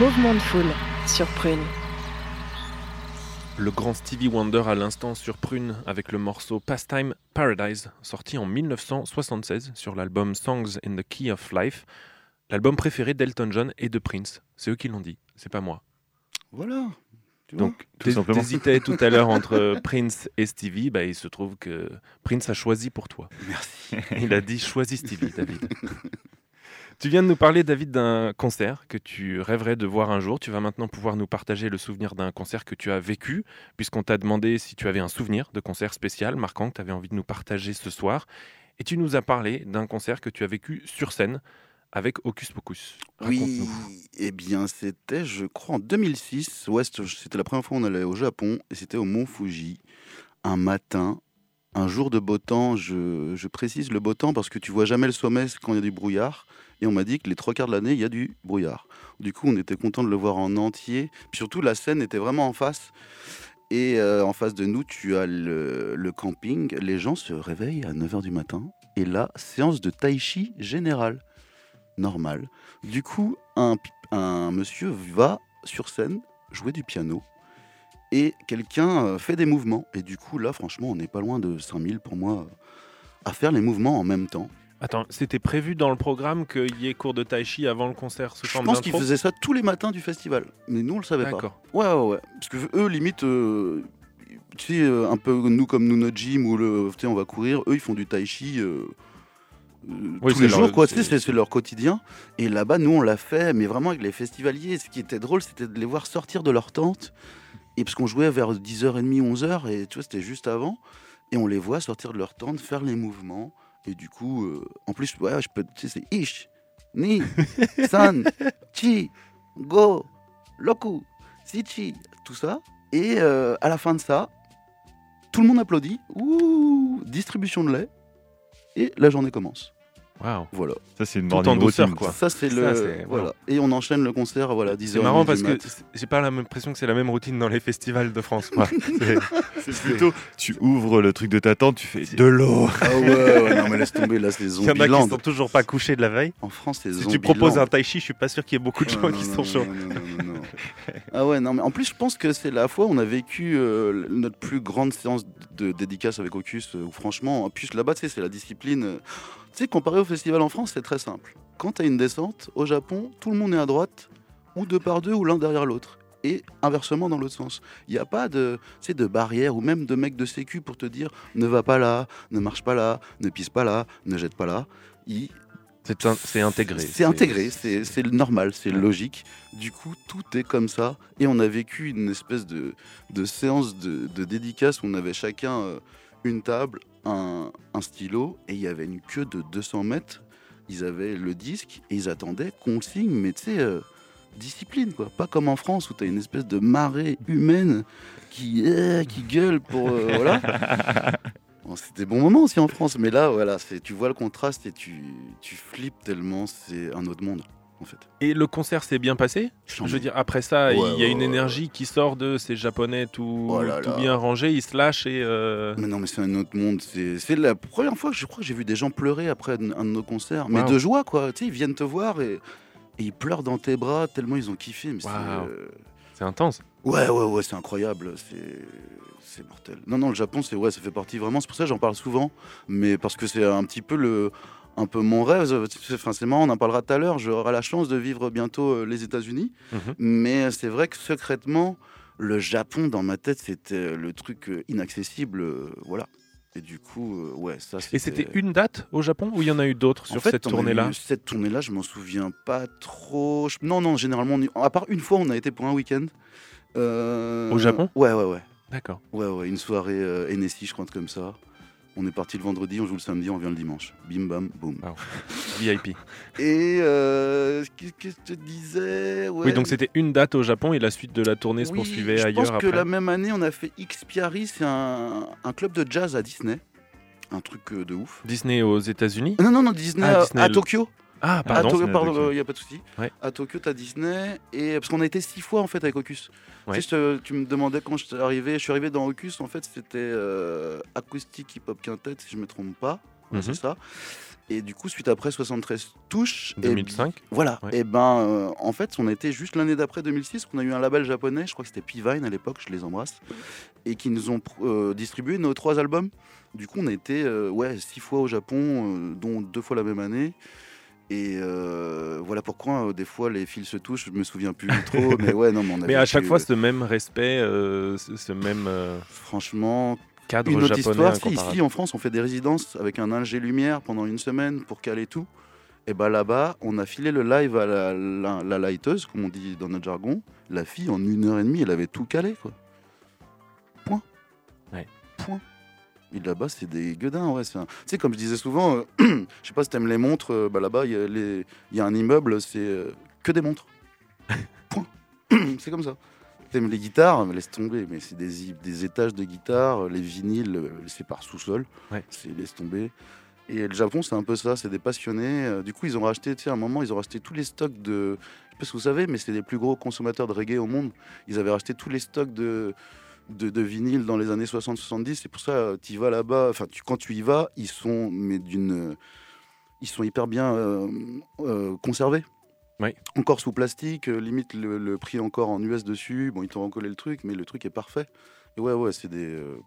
Mouvement de foule sur Prune. Le grand Stevie Wonder à l'instant sur Prune avec le morceau Pastime Paradise, sorti en 1976 sur l'album Songs in the Key of Life, l'album préféré d'Elton John et de Prince. C'est eux qui l'ont dit, c'est pas moi. Voilà. Tu vois Donc, Tout simplement. t'hésitais tout à l'heure entre Prince et Stevie, bah, il se trouve que Prince a choisi pour toi. Merci. Il a dit choisis Stevie, David. tu viens de nous parler, David, d'un concert que tu rêverais de voir un jour. Tu vas maintenant pouvoir nous partager le souvenir d'un concert que tu as vécu, puisqu'on t'a demandé si tu avais un souvenir de concert spécial marquant que tu avais envie de nous partager ce soir. Et tu nous as parlé d'un concert que tu as vécu sur scène avec Hocus Pocus. Oui, eh bien c'était, je crois, en 2006. Ouais, c'était c'était la première fois qu'on allait au Japon et c'était au Mont Fuji. Un matin, un jour de beau temps. Je, je précise le beau temps parce que tu vois jamais le sommet quand il y a du brouillard. Et on m'a dit que les trois quarts de l'année, il y a du brouillard. Du coup, on était content de le voir en entier. Puis surtout, la scène était vraiment en face. Et euh, en face de nous, tu as le, camping. Les gens se réveillent à 9h du matin. Et là, séance de tai chi générale. Normal. Du coup, un, un monsieur va sur scène jouer du piano et quelqu'un euh, fait des mouvements. Et du coup, là, franchement, on n'est pas loin de 5000 pour moi euh, à faire les mouvements en même temps. Attends, c'était prévu dans le programme qu'il y ait cours de tai chi avant le concert sous Je forme pense qu'ils faisaient ça tous les matins du festival, mais nous, on le savait pas. D'accord. Ouais, ouais, ouais. Parce que eux, limite, euh, tu sais, euh, un peu nous comme nous, notre gym, où le, on va courir, eux, ils font du tai chi euh, euh, Oui, tous c'est les leur- jours, quoi. Tu sais, c'est- c'est c'est leur quotidien. Et là-bas, nous, on l'a fait, mais vraiment avec les festivaliers. Ce qui était drôle, c'était de les voir sortir de leur tente. Et parce qu'on jouait vers 10h30, 11h, et tu vois, c'était juste avant. Et on les voit sortir de leur tente, faire les mouvements. Et du coup, euh, en plus, ouais, je peux, tu sais, c'est ish, ni, san, chi, go, loku, sichi, tout ça. Et euh, à la fin de ça, tout le monde applaudit. Distribution de lait. Et la journée commence. Waouh. Voilà. Ça, c'est une Tout en douceur, quoi. Ça, c'est Ça, le. c'est- Voilà. Et on enchaîne le concert, voilà, 10h. C'est marrant parce que j'ai pas l'impression que c'est la même routine dans les festivals de France. C'est- plutôt, tu ouvres le truc de ta tente, tu fais de l'eau. Ah ouais, ouais, non, mais laisse tomber, là, c'est Il y en a qui sont toujours pas couchés de la veille. En France, c'est Si tu proposes un tai chi, je suis pas sûr qu'il y ait beaucoup de gens Non, qui non, sont non, chauds. non, non, non, non. Ah ouais, non, mais en plus, je pense que c'est la fois où on a vécu euh, notre plus grande séance de dédicace avec Ocus, euh, où franchement, en plus là-bas, c'est la discipline. euh, Tu sais, comparé au festival en France, c'est très simple. Quand tu as une descente, au Japon, tout le monde est à droite, ou deux par deux, ou l'un derrière l'autre. Et inversement dans l'autre sens. Il n'y a pas de, de barrière ou même de mec de sécu pour te dire ne va pas là, ne marche pas là, ne pisse pas là, ne jette pas là. C'est in- c'est intégré. C'est intégré, c'est normal, c'est logique. Du coup, tout est comme ça. Et on a vécu une espèce de, de séance de, de dédicace où on avait chacun euh, une table, un, un stylo, et il y avait une queue de 200 mètres. Ils avaient le disque et ils attendaient qu'on le signe, mais tu sais, euh, discipline, quoi. Pas comme en France où tu as une espèce de marée humaine qui, euh, qui gueule pour. euh, voilà. C'était bon moment aussi en France, mais là, voilà, tu vois le contraste et tu, tu flippes tellement, c'est un autre monde, en fait. Et le concert s'est bien passé? Je veux dire, après ça, Ouais, il y a ouais, une ouais. énergie qui sort de ces japonais tout, Oh là tout là. bien rangés, ils se lâchent et. euh, Mais non, mais c'est un autre monde. C'est la première fois que je crois que j'ai vu des gens pleurer après un de nos concerts. Mais de joie, quoi. Tu sais, ils viennent te voir et, et ils pleurent dans tes bras tellement ils ont kiffé. Wow. euh, C'est intense. Ouais, ouais, ouais, c'est incroyable. C'est. C'est mortel. Non, non, le Japon, c'est ouais, ça fait partie vraiment. C'est pour ça que j'en parle souvent, mais parce que c'est un petit peu le, un peu mon rêve. Enfin, c'est marrant, on en parlera tout à l'heure. J'aurai la chance de vivre bientôt euh, les États-Unis, Mhm. mais c'est vrai que secrètement, le Japon dans ma tête, c'était le truc euh, inaccessible, euh, voilà. Et du coup, euh, ouais, ça. Et c'était une date au Japon ou il y en a eu d'autres sur fait, cette tournée-là? Cette tournée-là, je m'en souviens pas trop. Je- Non, non, généralement, on à part une fois, on a été pour un week-end. Euh, Au Japon? Ouais, ouais, ouais. D'accord. Ouais, ouais, une soirée euh, NSI, je crois, comme ça. On est parti le vendredi, on joue le samedi, on revient le dimanche. Bim bam boum. VIP. Et euh, qu'est-ce que je te disais? Ouais. Oui, donc c'était une date au Japon et la suite de la tournée se Oui, poursuivait je ailleurs pense que après. la même année, on a fait X Piari, c'est un, un club de jazz à Disney. Un truc euh, de ouf. Disney aux États-Unis? Non, non, non, Disney, Ah, à- Disney, à le- Tokyo. Ah, À pardon. Tokyo, pardon, Tokyo. il n'y a pas de souci. Ouais. À Tokyo, tu as Disney. Et, parce qu'on a été six fois en fait avec Ocus. Ouais. Tu, sais, je te- tu me demandais quand je suis arrivé. Je suis arrivé dans Ocus, en fait, c'était euh, acoustique hip-hop quintet, si je me trompe pas. Mhm. C'est ça. Et du coup, suite après 73 touches. et 2005. bi- voilà. Ouais. Et ben, euh, en fait, on était juste l'année d'après 2006, qu'on a eu un label japonais, je crois que c'était P-Vine à l'époque, je les embrasse, et qui nous ont euh, distribué nos trois albums. Du coup, on a été euh, ouais, six fois au Japon, euh, dont deux fois la même année. Et euh, voilà pourquoi euh, des fois les fils se touchent, je me souviens plus trop, mais ouais, non, mais on a Mais à chaque fois, euh, ce même respect, euh, ce ce même franchement, cadre une autre japonais histoire. Ici en France, on fait des résidences avec un ingé lumière pendant une semaine pour caler tout. Et bah là-bas, on a filé le live à la, la, la lighteuse, comme on dit dans notre jargon. La fille, en une heure et demie, elle avait tout calé, quoi. Point. Ouais. Point. Et là-bas, c'est des gueudins, ouais. c'est un- Tu sais, comme je disais souvent, euh, je sais pas si t'aimes les montres, euh, bah là-bas, il y, a les- il y a un immeuble, c'est euh, que des montres. Point. c'est comme ça. T'aimes les guitares, mais laisse tomber, mais c'est des, étages de guitares, les vinyles, c'est par sous-sol, Ouais. c'est laisse tomber. Et le Japon, c'est un peu ça, c'est des passionnés. Du coup, ils ont racheté, tu sais, à un moment, ils ont racheté tous les stocks de. Je sais pas si vous savez, mais c'est les plus gros consommateurs de reggae au monde. Ils avaient racheté tous les stocks de, de, de vinyles dans les années 60-70. C'est pour ça, tu vas là-bas, enfin, tu, quand tu y vas, ils sont, mais d'une. Ils sont hyper bien euh, euh, conservés. Oui. Encore sous plastique, euh, limite le, le prix encore en US dessus. Bon, ils t'ont recollé le truc, mais le truc est parfait. Et ouais, ouais, c'est des. euh,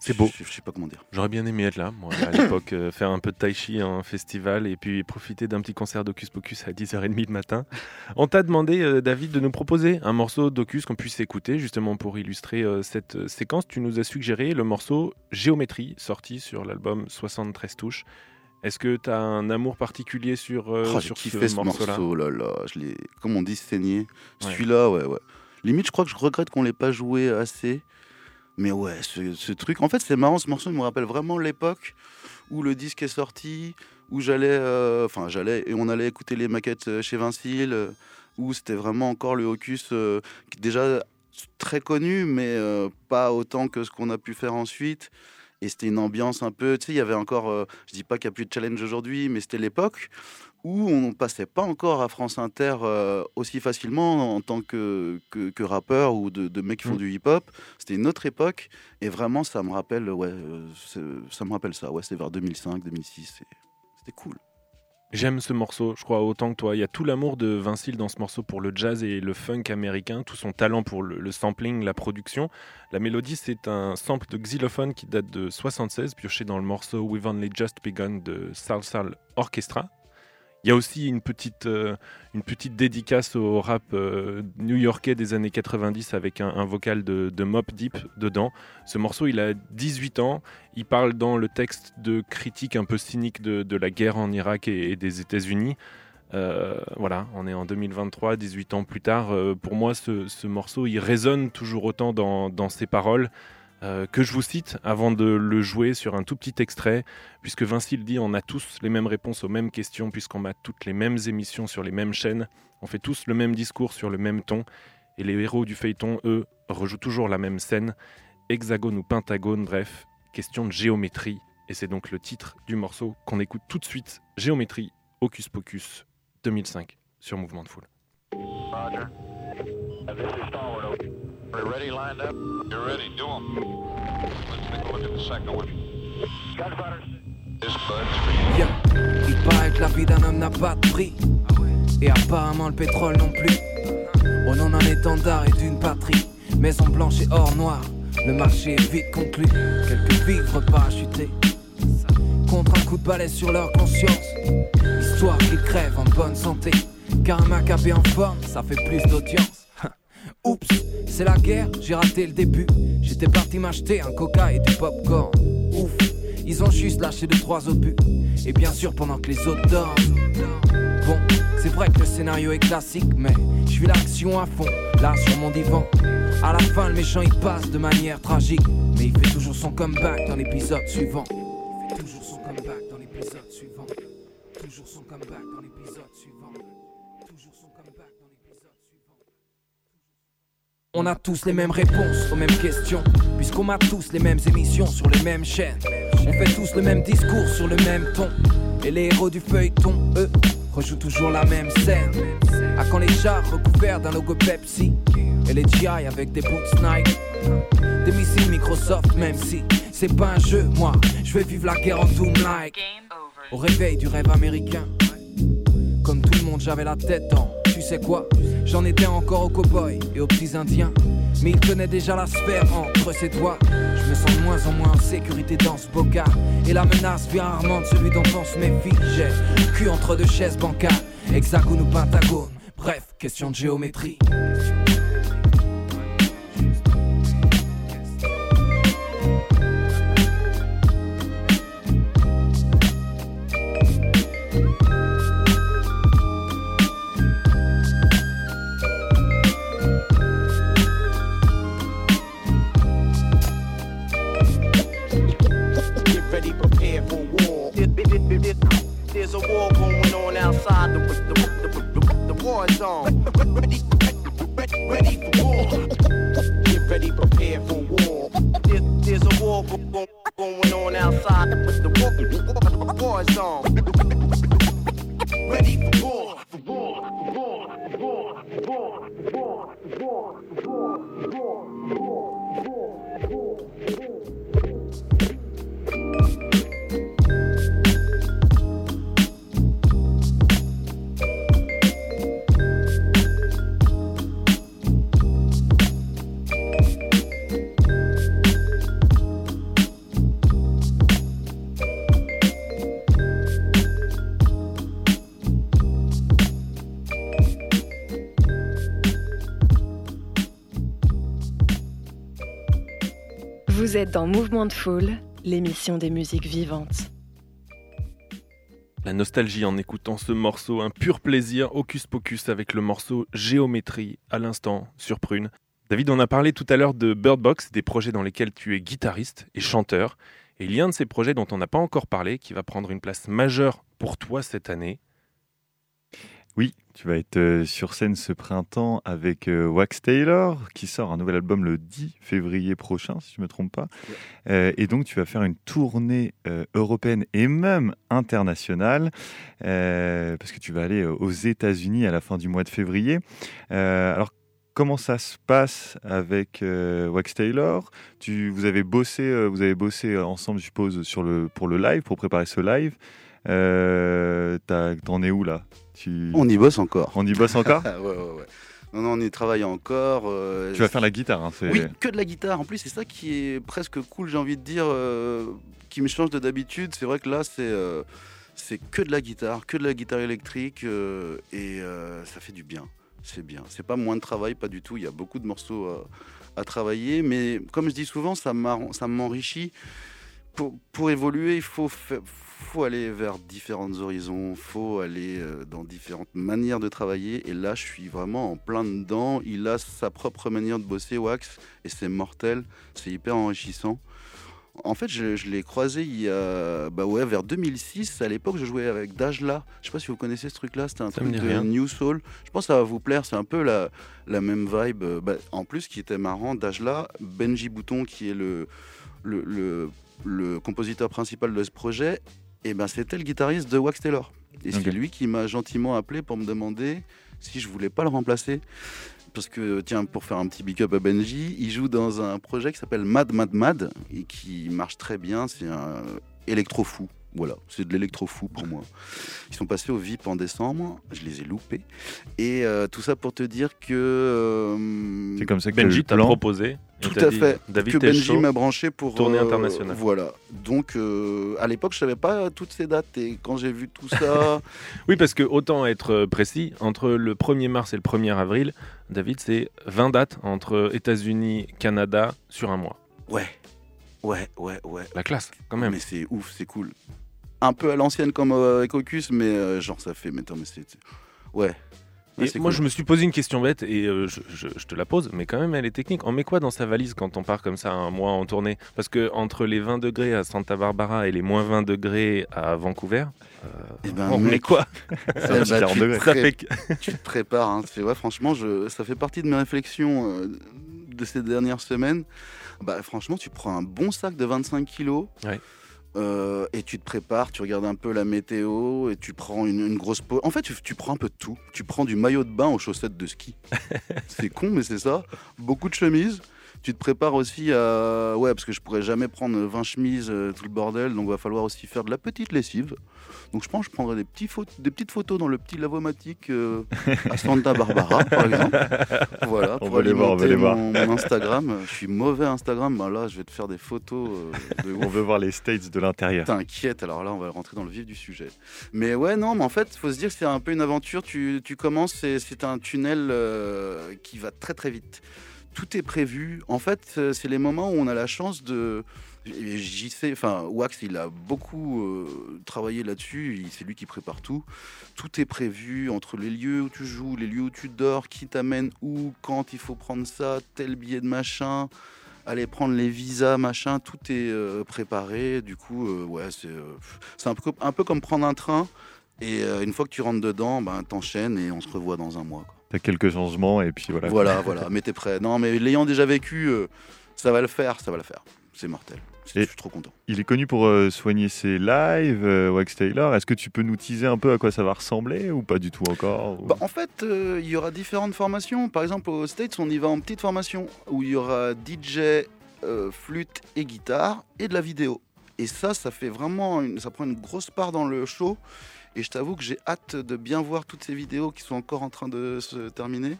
C'est beau. Je, je sais pas comment dire. J'aurais bien aimé être là, moi, à l'époque, euh, faire un peu de tai chi en festival et puis profiter d'un petit concert d'Ocus Pocus à 10h30 le matin. On t'a demandé, euh, David, de nous proposer un morceau d'Ocus qu'on puisse écouter, justement pour illustrer euh, cette euh, séquence. Tu nous as suggéré le morceau Géométrie, sorti sur l'album 73 touches. Est-ce que tu as un amour particulier sur, euh, Oh, sur ce, morceau-là morceau, là là, je l'ai, comme on dit, saigné. Ouais. Celui-là, ouais, ouais. Limite, je crois que je regrette qu'on l'ait pas joué assez. Mais ouais, ce, truc. En fait, c'est marrant, ce morceau me rappelle vraiment l'époque où le disque est sorti, où j'allais, euh, enfin j'allais et on allait écouter les maquettes euh, chez Vincile, euh, où c'était vraiment encore le Hocus déjà très connu, mais pas autant que ce qu'on a pu faire ensuite. Et c'était une ambiance un peu, tu sais, il y avait encore, euh, je dis pas qu'il n'y a plus de challenge aujourd'hui, mais c'était l'époque où on passait pas encore à France Inter euh, aussi facilement en tant que, que, que rappeur ou de, de mecs qui font Mm. du hip-hop. C'était une autre époque et vraiment ça me rappelle, ouais, euh, ça me rappelle ça. Ouais, c'est vers 2005, 2006. c'est- C'était cool. J'aime ce morceau, je crois autant que toi. Il y a tout l'amour de Vincile dans ce morceau pour le jazz et le funk américain, tout son talent pour le, le sampling, la production. La mélodie, c'est un sample de xylophone qui date de 76, pioché dans le morceau We've Only Just Begun de Salsa Orchestra. Il y a aussi une petite, euh, une petite dédicace au rap euh, new-yorkais des années 90 avec un, vocal de, de Mop Deep dedans. Ce morceau, il a 18 ans. Il parle dans le texte de critique un peu cynique de, la guerre en Irak et, des États-Unis. Euh, voilà, on est en 2023, 18 ans plus tard. Euh, pour moi, ce, ce morceau, il résonne toujours autant dans ses paroles. Euh, que je vous cite avant de le jouer sur un tout petit extrait, puisque Vinci le dit, on a tous les mêmes réponses aux mêmes questions, puisqu'on mate toutes les mêmes émissions sur les mêmes chaînes, on fait tous le même discours sur le même ton, et les héros du feuilleton, eux, rejouent toujours la même scène, hexagone ou pentagone, bref, question de géométrie, et c'est donc le titre du morceau qu'on écoute tout de suite, Géométrie, Hocus Pocus, 2005, sur Mouvement de Foule. Roger. We're ready, lined up. You're ready, do 'em. Let's take a look at the second one. Gunfighters. This bud's for you. Yeah. Il paraît que la vie d'un homme n'a pas de prix. Et apparemment le pétrole non plus. Au nom d'un étendard et d'une patrie. Maison blanche et or noir. Le marché est vite conclu. Quelques vivres parachutés. Contre un coup de balai sur leur conscience. Histoire qu'ils crèvent en bonne santé. Car un macabé en forme, ça fait plus d'audience. Oups, c'est la guerre, j'ai raté le début. J'étais parti m'acheter un coca et du popcorn. Ouf, ils ont juste lâché deux trois obus. Et bien sûr pendant que les autres dorment. Bon, c'est vrai que le scénario est classique, mais je vis l'action à fond, là sur mon divan. À la fin, le méchant il passe de manière tragique, mais il fait toujours son comeback dans l'épisode suivant. On a tous les mêmes réponses aux mêmes questions, puisqu'on a tous les mêmes émissions sur les mêmes chaînes. On fait tous le même discours sur le même ton. Et les héros du feuilleton, eux, rejouent toujours la même scène. À quand les chars recouverts d'un logo Pepsi et les GI avec des boots Nike. Des missiles Microsoft, même si c'est pas un jeu, moi, je vais vivre la guerre en Doom-like. Au réveil du rêve américain. Comme tout le monde, j'avais la tête en. Tu sais quoi? J'en étais encore aux cow-boys et aux petits indiens. Mais il tenait déjà la sphère entre ses doigts. Je me sens de moins en moins en sécurité dans ce bocal. Et la menace vient rarement de celui dont on se méfie. J'ai le cul entre deux chaises bancales, hexagone ou pentagone. Bref, question de géométrie. Êtes dans Mouvement de Foule, l'émission des musiques vivantes. La nostalgie en écoutant ce morceau, un pur plaisir, Hocus Pocus avec le morceau Géométrie à l'instant sur Prune. David, on a parlé tout à l'heure de Bird Box, des projets dans lesquels tu es guitariste et chanteur. Et il y a un de ces projets dont on n'a pas encore parlé qui va prendre une place majeure pour toi cette année. Oui, tu vas être euh, sur scène ce printemps avec euh, Wax Taylor, qui sort un nouvel album le 10 février prochain, si je ne me trompe pas. Euh, et donc, tu vas faire une tournée européenne et même internationale, parce que tu vas aller aux États-Unis à la fin du mois de février. Alors, comment ça se passe avec euh, Wax Taylor? Tu, vous, avez bossé, euh, vous avez bossé ensemble, je suppose, sur le, pour le live, pour préparer ce live. Euh, T'en es où là? Tu... On y bosse encore. On y bosse encore ouais, ouais, ouais. Non, non, on y travaille encore. euh, Tu vas faire la guitare, hein, Oui, que de la guitare. En plus, c'est ça qui est presque cool, j'ai envie de dire, euh, qui me change de d'habitude. C'est vrai que là, c'est. euh, c'est que de la guitare, que de la guitare électrique, et ça fait du bien. C'est bien. C'est pas moins de travail, pas du tout. Il y a beaucoup de morceaux à, à travailler, mais comme je dis souvent, ça m'enrichit. Pour, pour évoluer, il faut, fa- faut aller vers différents horizons, faut aller euh, dans différentes manières de travailler. Et là, je suis vraiment en plein dedans. Il a sa propre manière de bosser, Wax, et c'est mortel. C'est hyper enrichissant. En fait, je, je l'ai croisé il y a, bah ouais, vers 2006. À l'époque, je jouais avec Dajla. Je sais pas si vous connaissez ce truc-là. C'était un Ça truc de rien. New Soul. Je pense que ça va vous plaire. C'est un peu la, la même vibe. Bah, en plus, qui était marrant, Dajla, Benji Bouton, qui est le, le, le, le compositeur principal de ce projet, et ben c'était le guitariste de Wax Taylor. Et c'est lui qui m'a gentiment appelé pour me demander si je voulais pas le remplacer. Parce que, tiens, pour faire un petit big up à Benji, il joue dans un projet qui s'appelle Mad Mad Mad et qui marche très bien. C'est un électro-fou. Voilà, c'est de l'électro-fou pour moi. Ils sont passés au VIP en décembre, je les ai loupés. Et euh, tout ça pour te dire que. euh, C'est comme ça que Benji t'a proposé. Tout à fait. David, que Benji m'a branché pour tournée euh, internationale. Voilà. Donc euh, à l'époque, je savais pas toutes ces dates et quand j'ai vu tout ça, Oui, parce que autant être euh, précis, entre le 1er mars et le 1er avril, David, c'est 20 dates entre États-Unis, Canada sur un mois. ouais, ouais, ouais, ouais. La classe, quand même. Mais c'est ouf, c'est cool. Un peu à l'ancienne comme avec Ocus, mais euh, genre ça fait. Mais attends, mais c'est ouais. Et c'est moi, cool. je me suis posé une question bête et euh, je, je- je te la pose, mais quand même, elle est technique. On met quoi dans sa valise quand on part comme ça un mois en tournée? Parce que entre les 20 degrés à Santa Barbara et les moins 20 degrés à Vancouver, euh, Eh ben, on met quoi? Eh petit bah, 40 tu, te Ça fait que- tu te prépares. Hein. Ouais, franchement, je, ça fait partie de mes réflexions euh, de ces dernières semaines. Bah, franchement, tu prends un bon sac de 25 kilos. Ouais. Euh, et tu te prépares, tu regardes un peu la météo et tu prends une, une grosse peau. En fait, tu, tu prends un peu de tout. Tu prends du maillot de bain aux chaussettes de ski. c'est con, mais c'est ça. Beaucoup de chemises. Tu te prépares aussi à. Ouais, parce que je pourrais jamais prendre 20 chemises, euh, tout le bordel. Donc, va falloir aussi faire de la petite lessive. Donc, je pense que je prendrai des, petits pho- des petites photos dans le petit lavomatique euh, à Santa Barbara, par exemple. Voilà, On pour va les voir, on va alimenter les voir. mon, mon Instagram. Je suis mauvais Instagram. Ben là, je vais te faire des photos euh, de On veut voir les states de l'intérieur. T'inquiète, alors là, on va rentrer dans le vif du sujet. Mais ouais, non, mais en fait, faut se dire que c'est un peu une aventure. Tu, tu commences, c'est- c'est un tunnel euh, qui va très très vite. Tout est prévu. En fait, euh, c'est les moments où on a la chance de. sais, enfin, Wax, il a beaucoup euh, travaillé là-dessus. C'est lui qui prépare tout. Tout est prévu entre les lieux où tu joues, les lieux où tu dors, qui t'amène où, quand il faut prendre ça, tel billet de machin aller prendre les visas, machin, tout est euh, préparé. Du coup, ouais, c'est un peu, un peu comme prendre un train. Et une fois que tu rentres dedans, ben, t'enchaînes et on se revoit dans un mois. T'as quelques changements et puis voilà. Voilà, voilà, mais t'es prêt. Non, mais l'ayant déjà vécu, euh, ça va le faire, ça va le faire. C'est mortel. Je suis trop content. Il est connu pour euh, soigner ses lives, euh, Wax Taylor. Est-ce que tu peux nous teaser un peu à quoi ça va ressembler ou pas du tout encore ou- Bah, en fait, euh, il y aura différentes formations. Par exemple, aux States, on y va en petite formation où il y aura DJ, flûte et guitare et de la vidéo. Et ça, ça fait vraiment, une- ça prend une grosse part dans le show. Et je t'avoue que j'ai hâte de bien voir toutes ces vidéos qui sont encore en train de se terminer.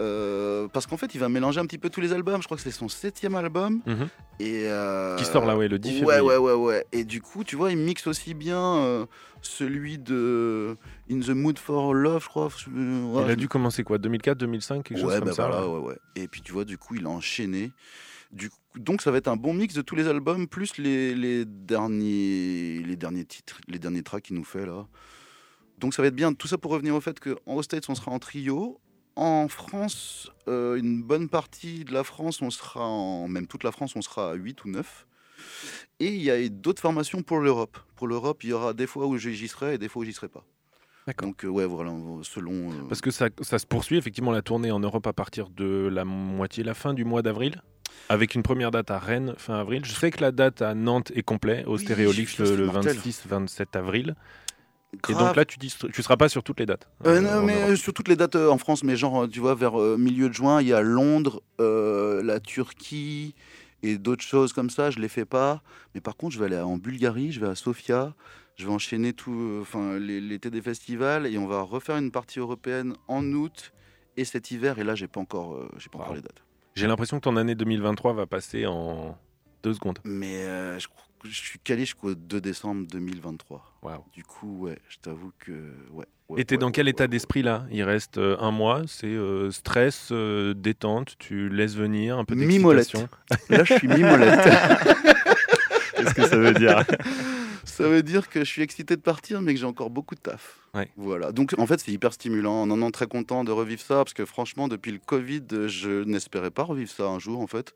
Euh, parce qu'en fait, il va mélanger un petit peu tous les albums. Je crois que c'est son septième album. Mhm. Et euh, Qui sort là, ouais, le 10 Ouais, février. ouais, ouais, ouais. Et du coup, tu vois, il mixe aussi bien euh, celui de In the Mood for Love, je crois. Ouais, Il a dû commencer quoi 2004, 2005, quelque chose ouais, comme bah ça voilà, ouais. ouais, ouais. Et puis tu vois, du coup, il a enchaîné. Du coup, donc ça va être un bon mix de tous les albums, plus les, les derniers, les derniers titres, les derniers tracks qu'il nous fait là. Donc ça va être bien. Tout ça pour revenir au fait qu'en States, on sera en trio. En France, euh, une bonne partie de la France, on sera en. Même toute la France, on sera à 8 ou 9. Et il y a d'autres formations pour l'Europe. Pour l'Europe, il y aura des fois où j'y serai et des fois où j'y serai pas. Donc, euh, ouais, voilà, selon. euh, Parce que ça, ça se poursuit effectivement la tournée en Europe à partir de la moitié, la fin du mois d'avril, avec une première date à Rennes fin avril. Je sais que la date à Nantes est complète au Oui, Stéréolix le, le mortel. 26-27 avril. Et donc là, tu tu seras pas sur toutes les dates. Euh, euh, non, mais Europe. euh, sur toutes les dates euh, en France, mais genre, tu vois, vers euh, milieu de juin, il y a Londres, la Turquie et d'autres choses comme ça. Je les fais pas. Mais par contre, je vais aller en Bulgarie, je vais à Sofia, je vais enchaîner tout, enfin, l'été des festivals et on va refaire une partie européenne en août et cet hiver. Et là, j'ai pas encore, j'ai pas encore les dates. J'ai l'impression que ton année 2023 va passer en deux secondes. Mais euh, je, je suis calé jusqu'au 2 décembre 2023. Waouh. Du coup, ouais, je t'avoue que. Ouais, ouais, Et t'es ouais, dans ouais, quel ouais, état ouais. d'esprit là? Il reste euh, un mois, c'est euh, stress, euh, détente, tu laisses venir un peu Mimolette. d'excitation. Là, je suis mimolette. Qu'est-ce que ça veut dire? Ça veut dire que je suis excité de partir, mais que j'ai encore beaucoup de taf. Ouais. Voilà. Donc, en fait, c'est hyper stimulant. Non, non, très content de revivre ça, parce que franchement, depuis le Covid, je n'espérais pas revivre ça un jour, en fait,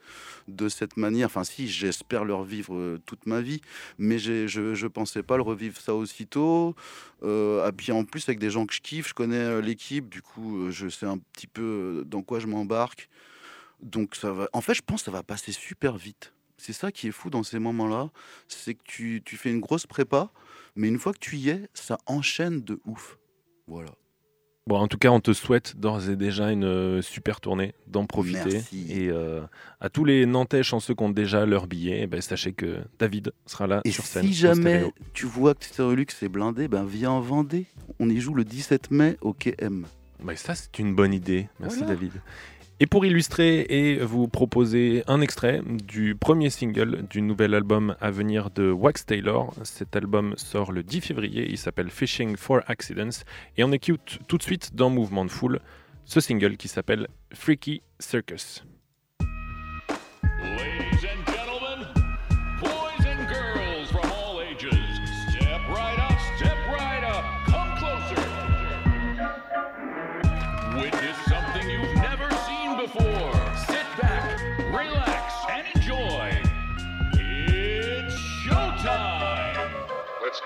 de cette manière. Enfin, si, j'espère le revivre euh, toute ma vie, mais je je pensais pas le revivre ça aussitôt. Euh, et puis, en plus, avec des gens que je kiffe, je connais euh, l'équipe, du coup, euh, je sais un petit peu dans quoi je m'embarque. Donc, ça va. En fait, je pense que ça va passer super vite. C'est ça qui est fou dans ces moments-là, c'est que tu, tu fais une grosse prépa, mais une fois que tu y es, ça enchaîne de ouf. Voilà. Bon, en tout cas, on te souhaite d'ores et déjà une euh, super tournée, d'en profiter. Merci. Et euh, à tous les Nantais chanceux qui ont déjà leur billet, eh ben, sachez que David sera là Et sur scène. si jamais tu vois que Stérolux est blindé, ben viens en Vendée. On y joue le 17 mai au KM. Bah, ça, c'est une bonne idée. Merci Voilà. David. Et pour illustrer et vous proposer un extrait du premier single du nouvel album à venir de Wax Taylor. Cet album sort le 10 février, il s'appelle Fishing for Accidents. Et on écoute tout de suite dans Mouvement de Foule ce single qui s'appelle Freaky Circus.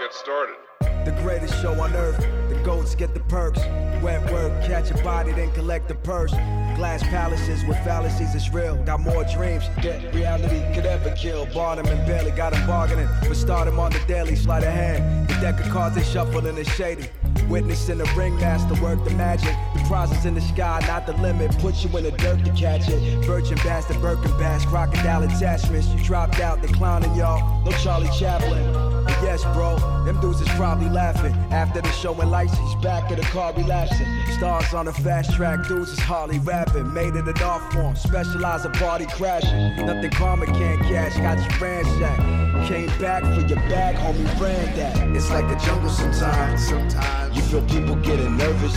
Get started. The greatest show on earth. The goats get the perks. Wet work, catch a body, then collect the purse. Glass palaces with fallacies, it's real. Got more dreams that reality could ever kill. Bought 'em and barely got 'em bargaining. But start 'em on the daily, sleight of hand. The deck of cards they shuffle and it's shady. Witnessing the ringmaster work the magic. The prize is in the sky, not the limit. Put you in the dirt to catch it. Virgin bastard, Birkin bash, crocodile attachments. You dropped out, they clowning y'all. No Charlie Chaplin. Yes, bro, them dudes is probably laughing. After the show and lights, he's back at the car relapsing. Stars on the fast track, dudes is hardly rapping. Made it an art form, specialize in party crashing. Nothing karma can't cash, got you ransacked. Came back for your bag, homie, ran that. It's like a jungle sometimes. Sometimes you feel people getting nervous.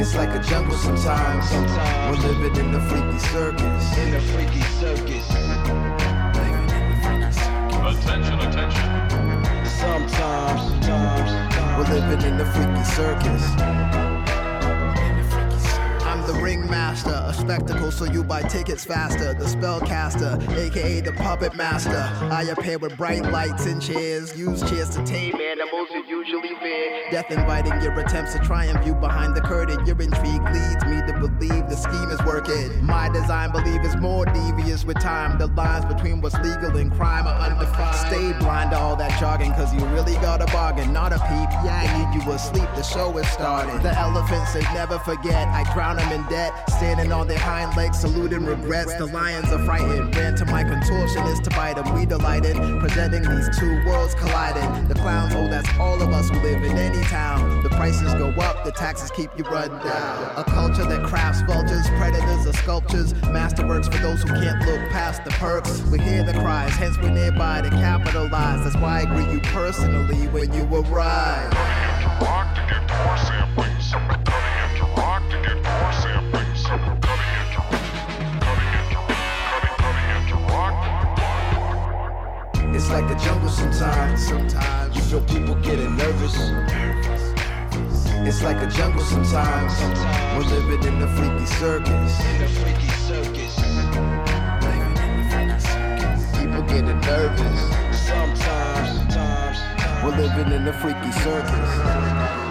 It's like a jungle sometimes. Sometimes we're living in the freaky circus. In the freaky circus. Attention, attention. Sometimes, sometimes we're living in the freaky circus. The ringmaster, a spectacle so you buy tickets faster. The spellcaster, aka the puppet master. I appear with bright lights and chairs. Use chairs to tame animals you usually fear. Death inviting your attempts to triumph you behind the curtain. Your intrigue leads me to believe the scheme is working. My design believe is more devious with time. The lines between what's legal and crime are undefined. Stay blind to all that jargon, cause you really got a bargain, not a peep. Yeah, I need you asleep, the show is started. The elephants they never forget. I drown them in debt. Standing on their hind legs, saluting regrets. The lions are frightened. Ran to my contortionist to bite them. We delighted, presenting these two worlds colliding. The clowns, oh, that's all of us who live in any town. The prices go up, the taxes keep you run down. A culture that crafts vultures, predators, or sculptures. Masterworks for those who can't look past the perks. We hear the cries, hence we're nearby to capitalize. That's why I greet you personally when you arrive. Get more samplings. It's like a jungle sometimes. Sometimes you feel people getting nervous. It's like a jungle sometimes. We're living in the freaky circus. In the freaky circus. People getting nervous. Sometimes, sometimes. We're living in the freaky circus.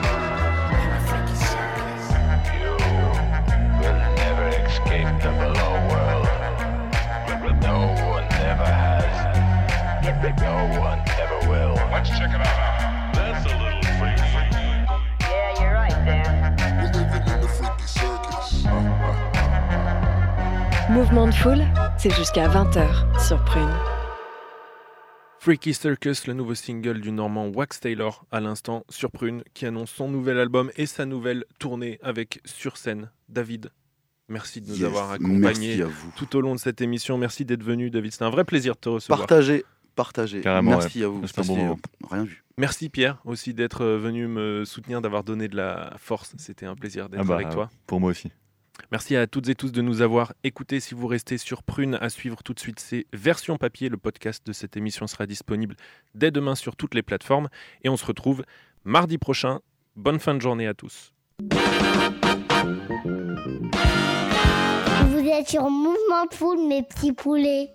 No one ever will. Let's check it out. That's a little freaky. Yeah, you're right, Dan. We're living in the freaky circus. Mouvement de foule, c'est jusqu'à 20h sur Prune. Freaky Circus, le nouveau single du Normand Wax Taylor, à l'instant sur Prune, qui annonce son nouvel album et sa nouvelle tournée avec sur scène David. Merci de nous Yes, avoir merci accompagnés à vous. tout au long de cette émission. Merci d'être venu, David. C'était un vrai plaisir de te recevoir. Partagez. Partagé. Carrément, Merci ouais. à vous. Bon euh, Rien vu. Merci Pierre aussi d'être euh, venu me soutenir, d'avoir donné de la force. C'était un plaisir d'être Ah bah, avec toi. Pour moi aussi. Merci à toutes et tous de nous avoir écoutés. Si vous restez sur Prune, à suivre tout de suite, c'est Version Papier. Le podcast de cette émission sera disponible dès demain sur toutes les plateformes. Et on se retrouve mardi prochain. Bonne fin de journée à tous. Vous êtes sur Mouvement de Foule, mes petits poulets.